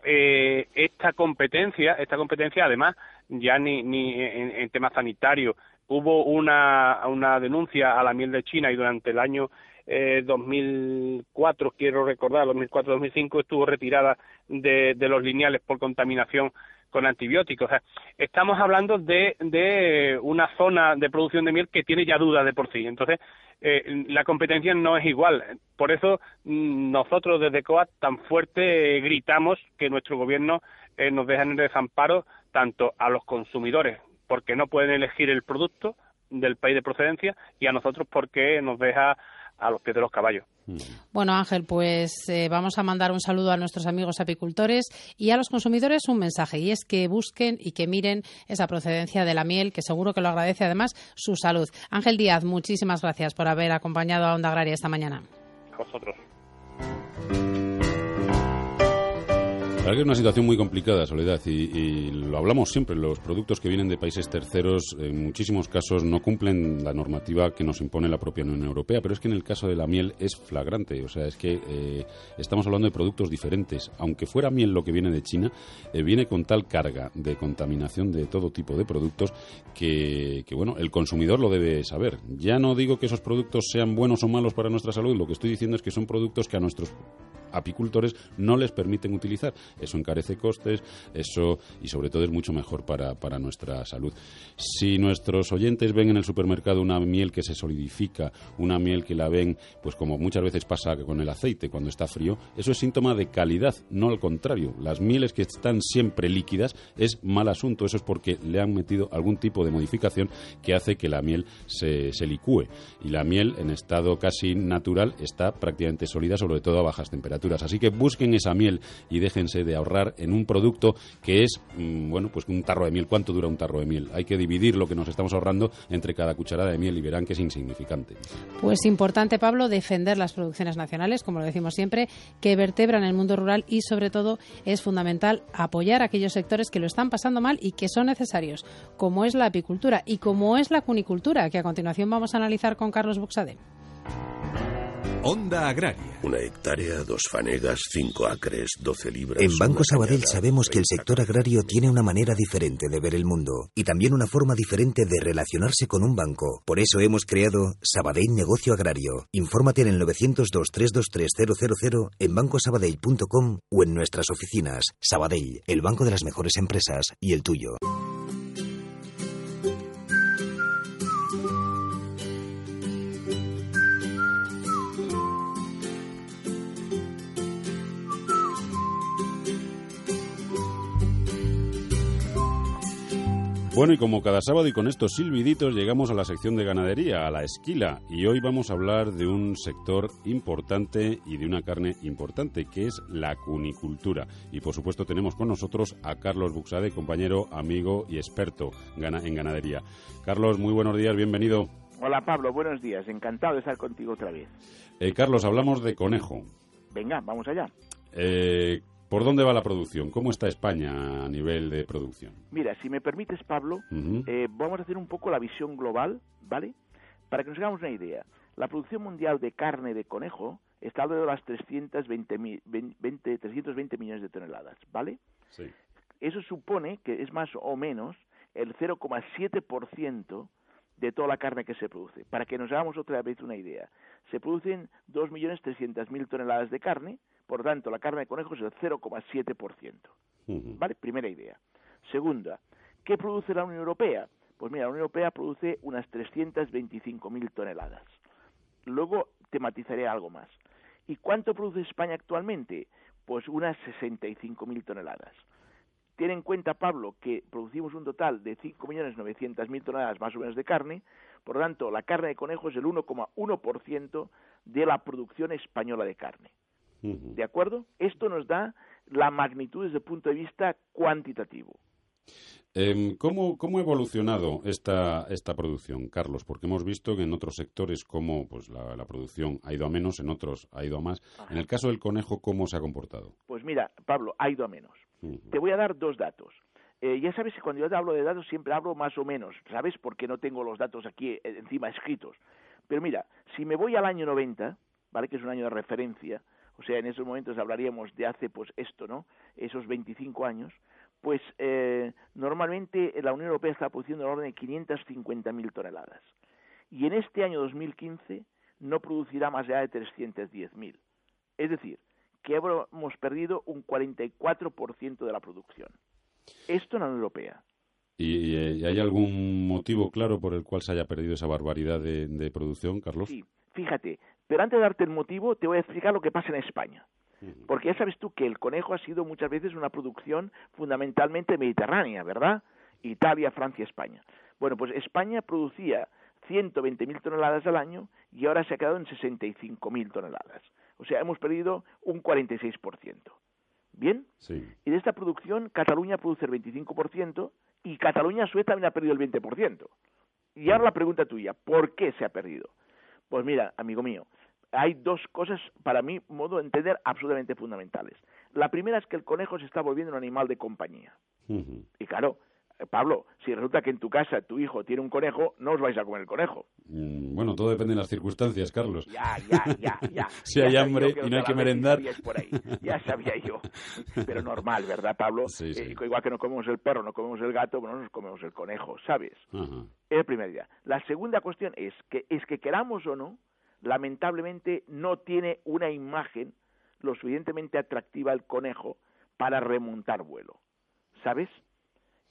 eh, esta competencia, esta competencia además ya ni, ni en, en temas sanitarios hubo una, una denuncia a la miel de China y durante el año eh, 2004, quiero recordar, 2004-2005 estuvo retirada de, los lineales por contaminación con antibióticos. Estamos hablando de, de una zona de producción de miel que tiene ya dudas de por sí. Entonces, eh, la competencia no es igual. Por eso mm, nosotros desde COAT tan fuerte gritamos que nuestro gobierno eh, nos deja en el desamparo tanto a los consumidores porque no pueden elegir el producto del país de procedencia y a nosotros porque nos deja a los pies de los caballos. Bueno, Ángel, pues eh, vamos a mandar un saludo a nuestros amigos apicultores y a los consumidores un mensaje, y es que busquen y que miren esa procedencia de la miel, que seguro que lo agradece además su salud. Ángel Díaz, muchísimas gracias por haber acompañado a Onda Agraria esta mañana. A vosotros. La que es una situación muy complicada, Soledad, y, lo hablamos siempre. Los productos que vienen de países terceros, en muchísimos casos, no cumplen la normativa que nos impone la propia Unión Europea, pero es que en el caso de la miel es flagrante. O sea, es que eh, estamos hablando de productos diferentes. Aunque fuera miel lo que viene de China, eh, viene con tal carga de contaminación de todo tipo de productos que, bueno, el consumidor lo debe saber. Ya no digo que esos productos sean buenos o malos para nuestra salud, lo que estoy diciendo es que son productos que a nuestros apicultores no les permiten utilizar. Eso encarece costes, eso y sobre todo es mucho mejor para, para nuestra salud. Si nuestros oyentes ven en el supermercado una miel que se solidifica, una miel que la ven, pues como muchas veces pasa con el aceite cuando está frío, eso es síntoma de calidad, no al contrario. Las mieles que están siempre líquidas es mal asunto, eso es porque le han metido algún tipo de modificación que hace que la miel se, se licúe. Y la miel en estado casi natural está prácticamente sólida, sobre todo a bajas temperaturas. Así que busquen esa miel y déjense de ahorrar en un producto que es, mm, bueno, pues un tarro de miel. ¿Cuánto dura un tarro de miel? Hay que dividir lo que nos estamos ahorrando entre cada cucharada de miel y verán que es insignificante. Pues importante, Pablo, defender las producciones nacionales, como lo decimos siempre, que vertebran el mundo rural y, sobre todo, es fundamental apoyar a aquellos sectores que lo están pasando mal y que son necesarios, como es la apicultura y como es la cunicultura, que a continuación vamos a analizar con Carlos Buxade. Onda Agraria. Una hectárea, dos fanegas, cinco acres, doce libras. En Banco Sabadell sabemos que el sector agrario tiene una manera diferente de ver el mundo y también una forma diferente de relacionarse con un banco. Por eso hemos creado Sabadell Negocio Agrario. Infórmate en el 902-323-000 en bancosabadell.com o en nuestras oficinas. Sabadell, el banco de las mejores empresas y el tuyo. Bueno, y como cada sábado y con estos silbiditos llegamos a la sección de ganadería, a la esquila, y hoy vamos a hablar de un sector importante y de una carne importante, que es la cunicultura. Y por supuesto tenemos con nosotros a Carlos Buxade, compañero, amigo y experto en ganadería. Carlos, muy buenos días, bienvenido. Hola Pablo, buenos días, encantado de estar contigo otra vez. Eh, Carlos, hablamos de conejo. Venga, vamos allá. Eh, ¿Por dónde va la producción? ¿Cómo está España a nivel de producción? Mira, si me permites, Pablo, eh, vamos a hacer un poco la visión global, ¿vale? Para que nos hagamos una idea. La producción mundial de carne de conejo está alrededor de las 320, 20, 320 millones de toneladas, ¿vale? Sí. Eso supone que es más o menos el 0,7% de toda la carne que se produce. Para que nos hagamos otra vez una idea. Se producen 2.300.000 toneladas de carne, por tanto, la carne de conejo es el 0,7%. ¿Vale? Primera idea. Segunda, ¿qué produce la Unión Europea? Pues mira, la Unión Europea produce unas 325.000 toneladas. Luego te matizaré algo más. ¿Y cuánto produce España actualmente? Pues unas 65.000 toneladas. Tiene en cuenta, Pablo, que producimos un total de 5.900.000 toneladas más o menos de carne, por lo tanto, la carne de conejo es el 1,1% de la producción española de carne. ¿De acuerdo? Esto nos da la magnitud desde el punto de vista cuantitativo. Em, ¿cómo, ¿Cómo ha evolucionado esta, esta producción, Carlos? Porque hemos visto que en otros sectores como pues, la, producción ha ido a menos, en otros ha ido a más. En el caso del conejo, ¿cómo se ha comportado? Pues mira, Pablo, ha ido a menos. Te voy a dar dos datos. Eh, ya sabes que cuando yo te hablo de datos siempre hablo más o menos, ¿sabes? Porque no tengo los datos aquí eh, encima escritos. Pero mira, si me voy al año 90, ¿vale? Que es un año de referencia, o sea, en esos momentos hablaríamos de hace, pues esto, ¿no? Esos 25 años, pues eh, normalmente la Unión Europea está produciendo en orden de 550.000 toneladas. Y en este año 2015 no producirá más allá de 310.000. Es decir, que hemos perdido un 44% de la producción. Esto en la Unión Europea. ¿Y, hay algún motivo claro por el cual se haya perdido esa barbaridad de, producción, Carlos? Sí, fíjate, pero antes de darte el motivo, te voy a explicar lo que pasa en España. Porque ya sabes tú que el conejo ha sido muchas veces una producción fundamentalmente mediterránea, ¿verdad? Italia, Francia, España. Bueno, pues España producía 120.000 toneladas al año y ahora se ha quedado en 65.000 toneladas. O sea, hemos perdido un 46%. ¿Bien? Sí. Y de esta producción, Cataluña produce el 25% y Cataluña Suez también ha perdido el 20%. Y ahora la pregunta tuya, ¿por qué se ha perdido? Pues mira, amigo mío, hay dos cosas, para mí, modo de entender, absolutamente fundamentales. La primera es que el conejo se está volviendo un animal de compañía. Y claro, eh, Pablo, si resulta que en tu casa tu hijo tiene un conejo, no os vais a comer el conejo. Mm, bueno, todo depende de las circunstancias, Carlos. Ya, ya, ya, ya. si hay hambre y no hay que merendar. Ya sabía yo. Pero normal, ¿verdad, Pablo? Eh, igual que no comemos el perro, no comemos el gato, bueno, nos comemos el conejo, ¿sabes? Es la primera idea. La segunda cuestión es que, es que queramos o no, lamentablemente no tiene una imagen lo suficientemente atractiva el conejo para remontar vuelo. ¿Sabes?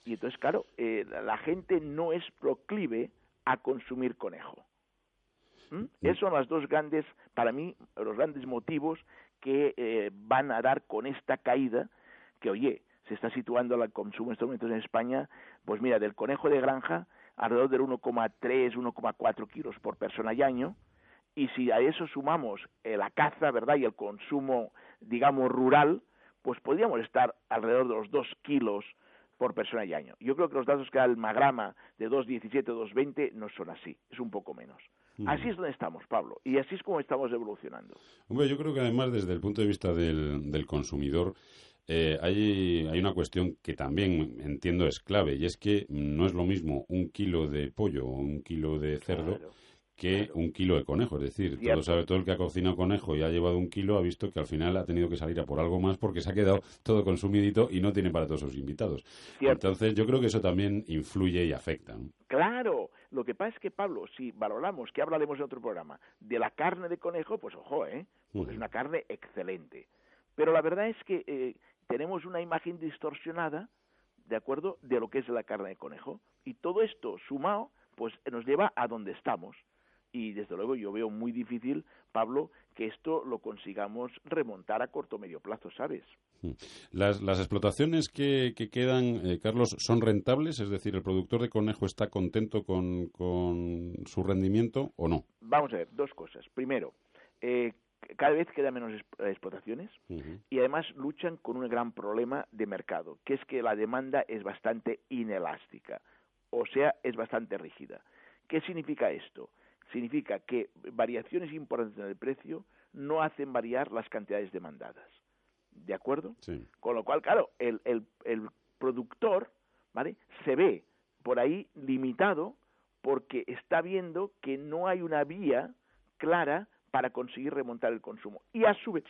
Y entonces, claro, eh, la gente no es proclive a consumir conejo. ¿Mm? Esos son los dos grandes, para mí, los grandes motivos que eh, van a dar con esta caída, que oye, se está situando el consumo en estos momentos en España, pues mira, del conejo de granja alrededor del 1,3, 1,4 kilos por persona y año, y si a eso sumamos eh, la caza, ¿verdad?, y el consumo, digamos, rural, pues podríamos estar alrededor de los 2 kilos por persona y año. Yo creo que los datos que da el Magrama de 2.17, 2.20 no son así, es un poco menos. Así es donde estamos, Pablo, y así es como estamos evolucionando. Hombre, yo creo que además desde el punto de vista del, consumidor, eh, hay, hay, una cuestión que también entiendo es clave, y es que no es lo mismo un kilo de pollo o un kilo de cerdo que un kilo de conejo. Es decir, todo, sabe, todo el que ha cocinado conejo y ha llevado un kilo ha visto que al final ha tenido que salir a por algo más porque se ha quedado todo consumidito y no tiene para todos sus invitados. Entonces, yo creo que eso también influye y afecta. Claro, lo que pasa es que, Pablo, si valoramos, que hablaremos en otro programa, de la carne de conejo, pues ojo, ¿eh? Es una carne excelente. Pero la verdad es que eh, tenemos una imagen distorsionada, ¿de acuerdo?, de lo que es la carne de conejo. Y todo esto sumado, pues nos lleva a donde estamos y desde luego yo veo muy difícil, Pablo, que esto lo consigamos remontar a corto o medio plazo, ¿sabes? Hmm. Las, las explotaciones que, que quedan, eh, Carlos, son rentables, es decir, el productor de conejo está contento con, con su rendimiento o no? Vamos a ver, dos cosas. Primero, eh, cada vez quedan menos explotaciones y además luchan con un gran problema de mercado, que es que la demanda es bastante inelástica, o sea, es bastante rígida. ¿Qué significa esto? Significa que variaciones importantes en el precio no hacen variar las cantidades demandadas. ¿De acuerdo? Con lo cual, claro, el, el, el productor, ¿vale? Se ve por ahí limitado porque está viendo que no hay una vía clara para conseguir remontar el consumo. Y a su vez,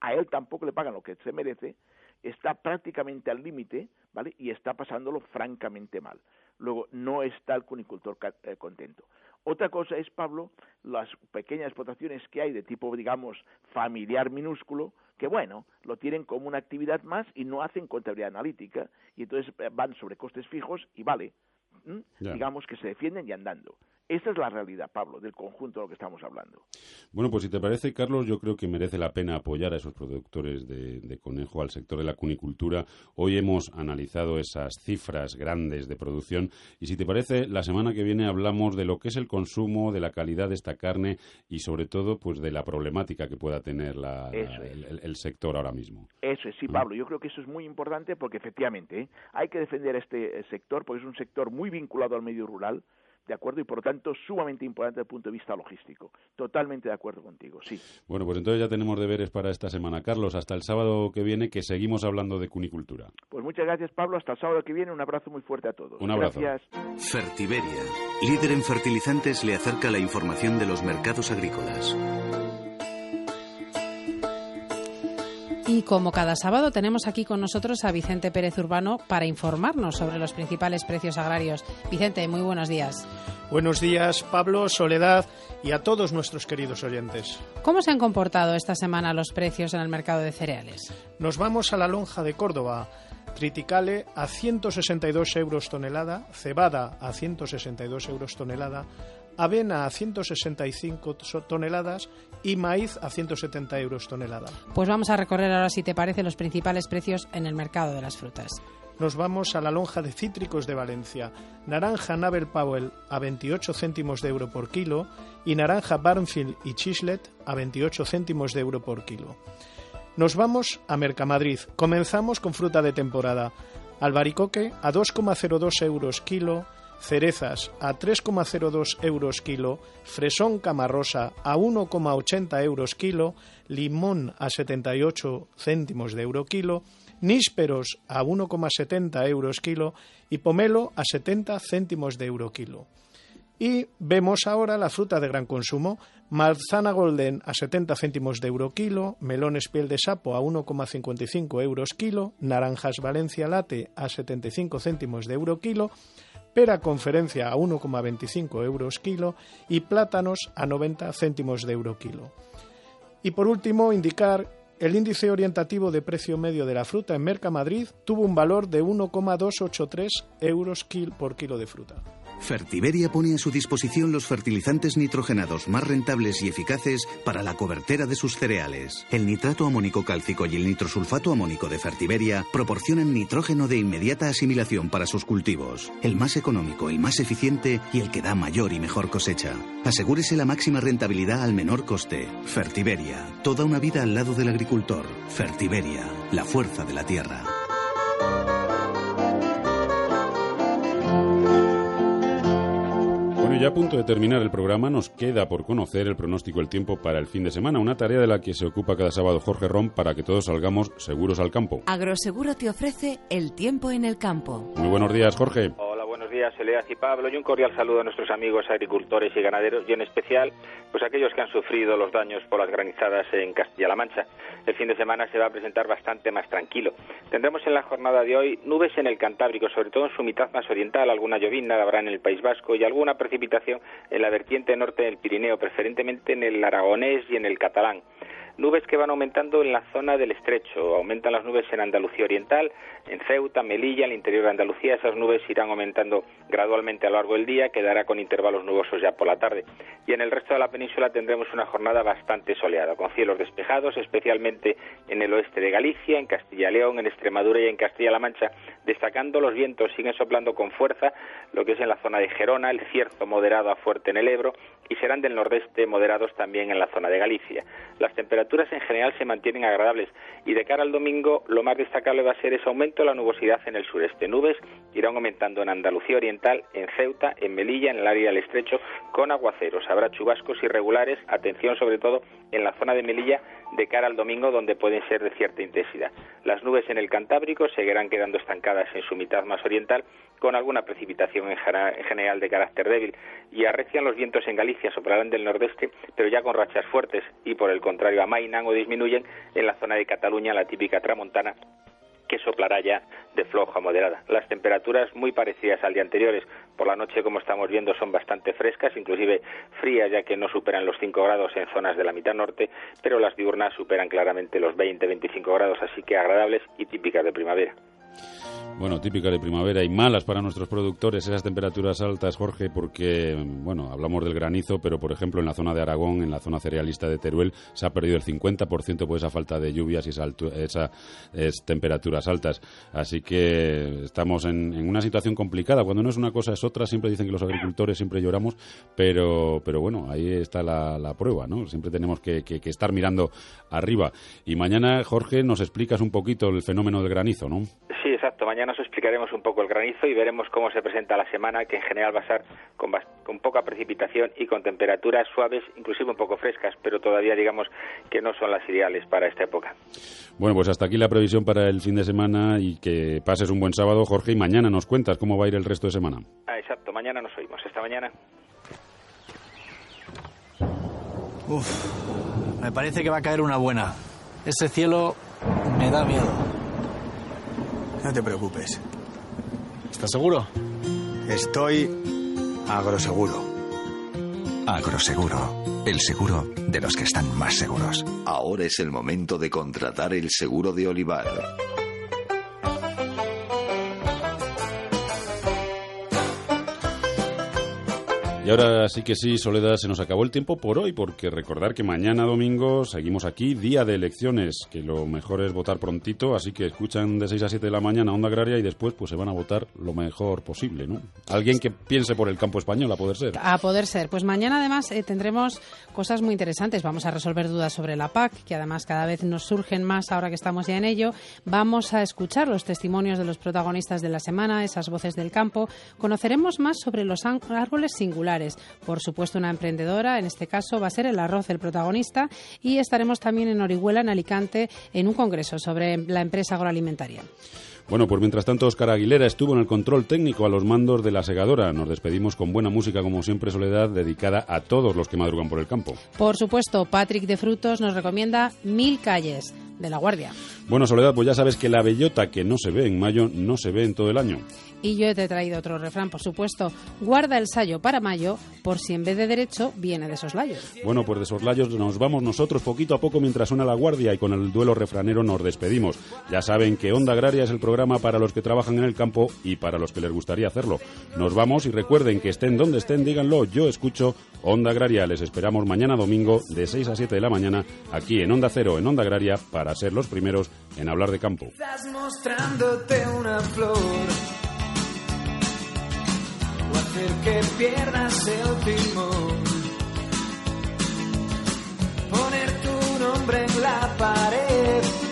a él tampoco le pagan lo que se merece, está prácticamente al límite, ¿vale? Y está pasándolo francamente mal. Luego, no está el cunicultor eh, contento. Otra cosa es, Pablo, las pequeñas explotaciones que hay de tipo, digamos, familiar minúsculo, que bueno, lo tienen como una actividad más y no hacen contabilidad analítica y entonces eh, van sobre costes fijos y vale, digamos, que se defienden y andando. Esta es la realidad, Pablo, del conjunto de lo que estamos hablando. Bueno, pues si te parece, Carlos, yo creo que merece la pena apoyar a esos productores de, conejo, al sector de la cunicultura. Hoy hemos analizado esas cifras grandes de producción y si te parece, la semana que viene hablamos de lo que es el consumo, de la calidad de esta carne y sobre todo, pues de la problemática que pueda tener el, sector ahora mismo. Eso es, sí, Pablo. Yo creo que eso es muy importante porque efectivamente ¿eh? hay que defender este sector porque es un sector muy vinculado al medio rural ¿de acuerdo? Y por lo tanto sumamente importante desde el punto de vista logístico. Totalmente de acuerdo contigo, sí. Bueno, pues entonces ya tenemos deberes para esta semana. Carlos, hasta el sábado que viene que seguimos hablando de cunicultura. Pues muchas gracias, Pablo. Hasta el sábado que viene. Un abrazo muy fuerte a todos. Un abrazo. Gracias. Fertiberia, líder en fertilizantes, le acerca la información de los mercados agrícolas. Y como cada sábado tenemos aquí con nosotros a Vicente Pérez Urbano para informarnos sobre los principales precios agrarios. Vicente, muy buenos días. Buenos días, Pablo, Soledad y a todos nuestros queridos oyentes. ¿Cómo se han comportado esta semana los precios en el mercado de cereales? Nos vamos a la lonja de Córdoba. Triticale a 162 euros tonelada, cebada a 162 euros tonelada, avena a 165 toneladas y maíz a 170 euros tonelada. Pues vamos a recorrer ahora, si te parece, los principales precios en el mercado de las frutas. Nos vamos a la lonja de cítricos de Valencia. Naranja Nabel Powell a 28 céntimos de euro por kilo y naranja Barnfield y Chislet a 28 céntimos de euro por kilo. Nos vamos a Mercamadrid. Comenzamos con fruta de temporada. Albaricoque a 2,02 euros kilo, cerezas a 3,02 euros kilo, fresón camarrosa a 1,80 euros kilo, limón a 78 céntimos de euro kilo, nísperos a 1,70 euros kilo y pomelo a 70 céntimos de euro kilo. Y vemos ahora la fruta de gran consumo, manzana golden a 70 céntimos de euro kilo, melones piel de sapo a 1,55 euros kilo, naranjas Valencia late a 75 céntimos de euro kilo, pera conferencia a 1,25 euros kilo y plátanos a 90 céntimos de euro kilo. Y por último, indicar el índice orientativo de precio medio de la fruta en Mercamadrid tuvo un valor de 1,283 euros por kilo de fruta. Fertiberia pone a su disposición los fertilizantes nitrogenados más rentables y eficaces para la cobertera de sus cereales. El nitrato amónico cálcico y el nitrosulfato amónico de Fertiberia proporcionan nitrógeno de inmediata asimilación para sus cultivos. El más económico, el más eficiente y el que da mayor y mejor cosecha. Asegúrese la máxima rentabilidad al menor coste. Fertiberia, toda una vida al lado del agricultor. Fertiberia, la fuerza de la tierra. Ya a punto de terminar el programa, nos queda por conocer el pronóstico del tiempo para el fin de semana, una tarea de la que se ocupa cada sábado Jorge Rom para que todos salgamos seguros al campo. Agroseguro te ofrece el tiempo en el campo. Muy buenos días, Jorge días, y Pablo, y un cordial saludo a nuestros amigos agricultores y ganaderos, y en especial pues aquellos que han sufrido los daños por las granizadas en Castilla-La Mancha. El fin de semana se va a presentar bastante más tranquilo. Tendremos en la jornada de hoy nubes en el Cantábrico, sobre todo en su mitad más oriental, alguna llovizna habrá en el País Vasco y alguna precipitación en la vertiente norte del Pirineo, preferentemente en el Aragonés y en el Catalán. Nubes que van aumentando en la zona del estrecho. Aumentan las nubes en Andalucía Oriental, en Ceuta, Melilla, en el interior de Andalucía. Esas nubes irán aumentando gradualmente a lo largo del día, quedará con intervalos nubosos ya por la tarde. Y en el resto de la península tendremos una jornada bastante soleada, con cielos despejados, especialmente en el oeste de Galicia, en Castilla y León, en Extremadura y en Castilla-La Mancha, destacando los vientos siguen soplando con fuerza, lo que es en la zona de Gerona, el cierzo moderado a fuerte en el Ebro y serán del nordeste moderados también en la zona de Galicia. Las temperaturas en general se mantienen agradables y de cara al domingo lo más destacable va a ser ese aumento de la nubosidad en el sureste. Nubes irán aumentando en Andalucía Oriental, en Ceuta, en Melilla, en el área del estrecho, con aguaceros. Habrá chubascos irregulares, atención sobre todo en la zona de Melilla de cara al domingo donde pueden ser de cierta intensidad. Las nubes en el Cantábrico seguirán quedando estancadas en su mitad más oriental con alguna precipitación en general de carácter débil y arrecian los vientos en Galicia, soplarán del nordeste, pero ya con rachas fuertes y por el contrario amainan o disminuyen en la zona de Cataluña, la típica tramontana que soplará ya de floja a moderada. Las temperaturas muy parecidas al día anteriores. Por la noche, como estamos viendo, son bastante frescas, inclusive frías, ya que no superan los 5 grados en zonas de la mitad norte, pero las diurnas superan claramente los 20-25 grados, así que agradables y típicas de primavera. Bueno, típicas de primavera y malas para nuestros productores esas temperaturas altas, Jorge, porque, bueno, hablamos del granizo, pero por ejemplo en la zona de Aragón, en la zona cerealista de Teruel, se ha perdido el 50% por esa falta de lluvias y esas temperaturas altas. Así que estamos en, una situación complicada. Cuando no es una cosa es otra, siempre dicen que los agricultores siempre lloramos, pero, pero bueno, ahí está la, prueba, ¿no? Siempre tenemos que, que estar mirando arriba. Y mañana, Jorge, nos explicas un poquito el fenómeno del granizo, ¿no? Exacto. Mañana os explicaremos un poco el granizo y veremos cómo se presenta la semana, que en general va a ser con, con poca precipitación y con temperaturas suaves, inclusive un poco frescas, pero todavía digamos que no son las ideales para esta época. Bueno, pues hasta aquí la previsión para el fin de semana y que pases un buen sábado, Jorge, y mañana nos cuentas cómo va a ir el resto de semana. Ah, exacto. Mañana nos oímos. Hasta mañana. Uf, me parece que va a caer una buena. Ese cielo me da miedo. No te preocupes. ¿Estás seguro? Estoy agroseguro. Agroseguro, el seguro de los que están más seguros. Ahora es el momento de contratar el seguro de Olivar. Y ahora sí que sí, Soledad, se nos acabó el tiempo por hoy, porque recordar que mañana domingo seguimos aquí, día de elecciones, que lo mejor es votar prontito, así que escuchan de 6 a 7 de la mañana Onda Agraria y después pues se van a votar lo mejor posible, ¿no? Alguien que piense por el campo español, a poder ser. A poder ser. Pues mañana además eh, tendremos cosas muy interesantes. Vamos a resolver dudas sobre la PAC, que además cada vez nos surgen más ahora que estamos ya en ello. Vamos a escuchar los testimonios de los protagonistas de la semana, esas voces del campo. Conoceremos más sobre los árboles singulares por supuesto, una emprendedora, en este caso va a ser el arroz el protagonista, y estaremos también en Orihuela, en Alicante, en un congreso sobre la empresa agroalimentaria. Bueno, pues mientras tanto, Oscar Aguilera estuvo en el control técnico a los mandos de la segadora. Nos despedimos con buena música, como siempre, Soledad, dedicada a todos los que madrugan por el campo. Por supuesto, Patrick de Frutos nos recomienda Mil Calles de la Guardia. Bueno, Soledad, pues ya sabes que la bellota que no se ve en mayo no se ve en todo el año. Y yo te he traído otro refrán, por supuesto. Guarda el sayo para mayo, por si en vez de derecho viene de layos. Bueno, pues de esos layos nos vamos nosotros poquito a poco mientras suena la guardia y con el duelo refranero nos despedimos. Ya saben que Onda Agraria es el programa para los que trabajan en el campo y para los que les gustaría hacerlo. Nos vamos y recuerden que estén donde estén, díganlo, yo escucho Onda Agraria. Les esperamos mañana domingo de 6 a 7 de la mañana aquí en Onda Cero, en Onda Agraria, para ser los primeros en hablar de campo. Estás mostrándote una flor o hacer que pierdas el timón. Poner tu nombre en la pared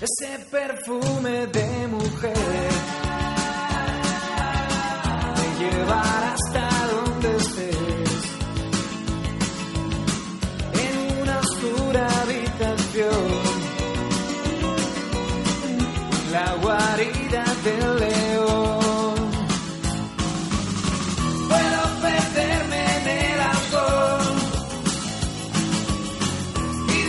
Ese perfume de mujer te llevará hasta donde estés. En una oscura habitación, la guarida del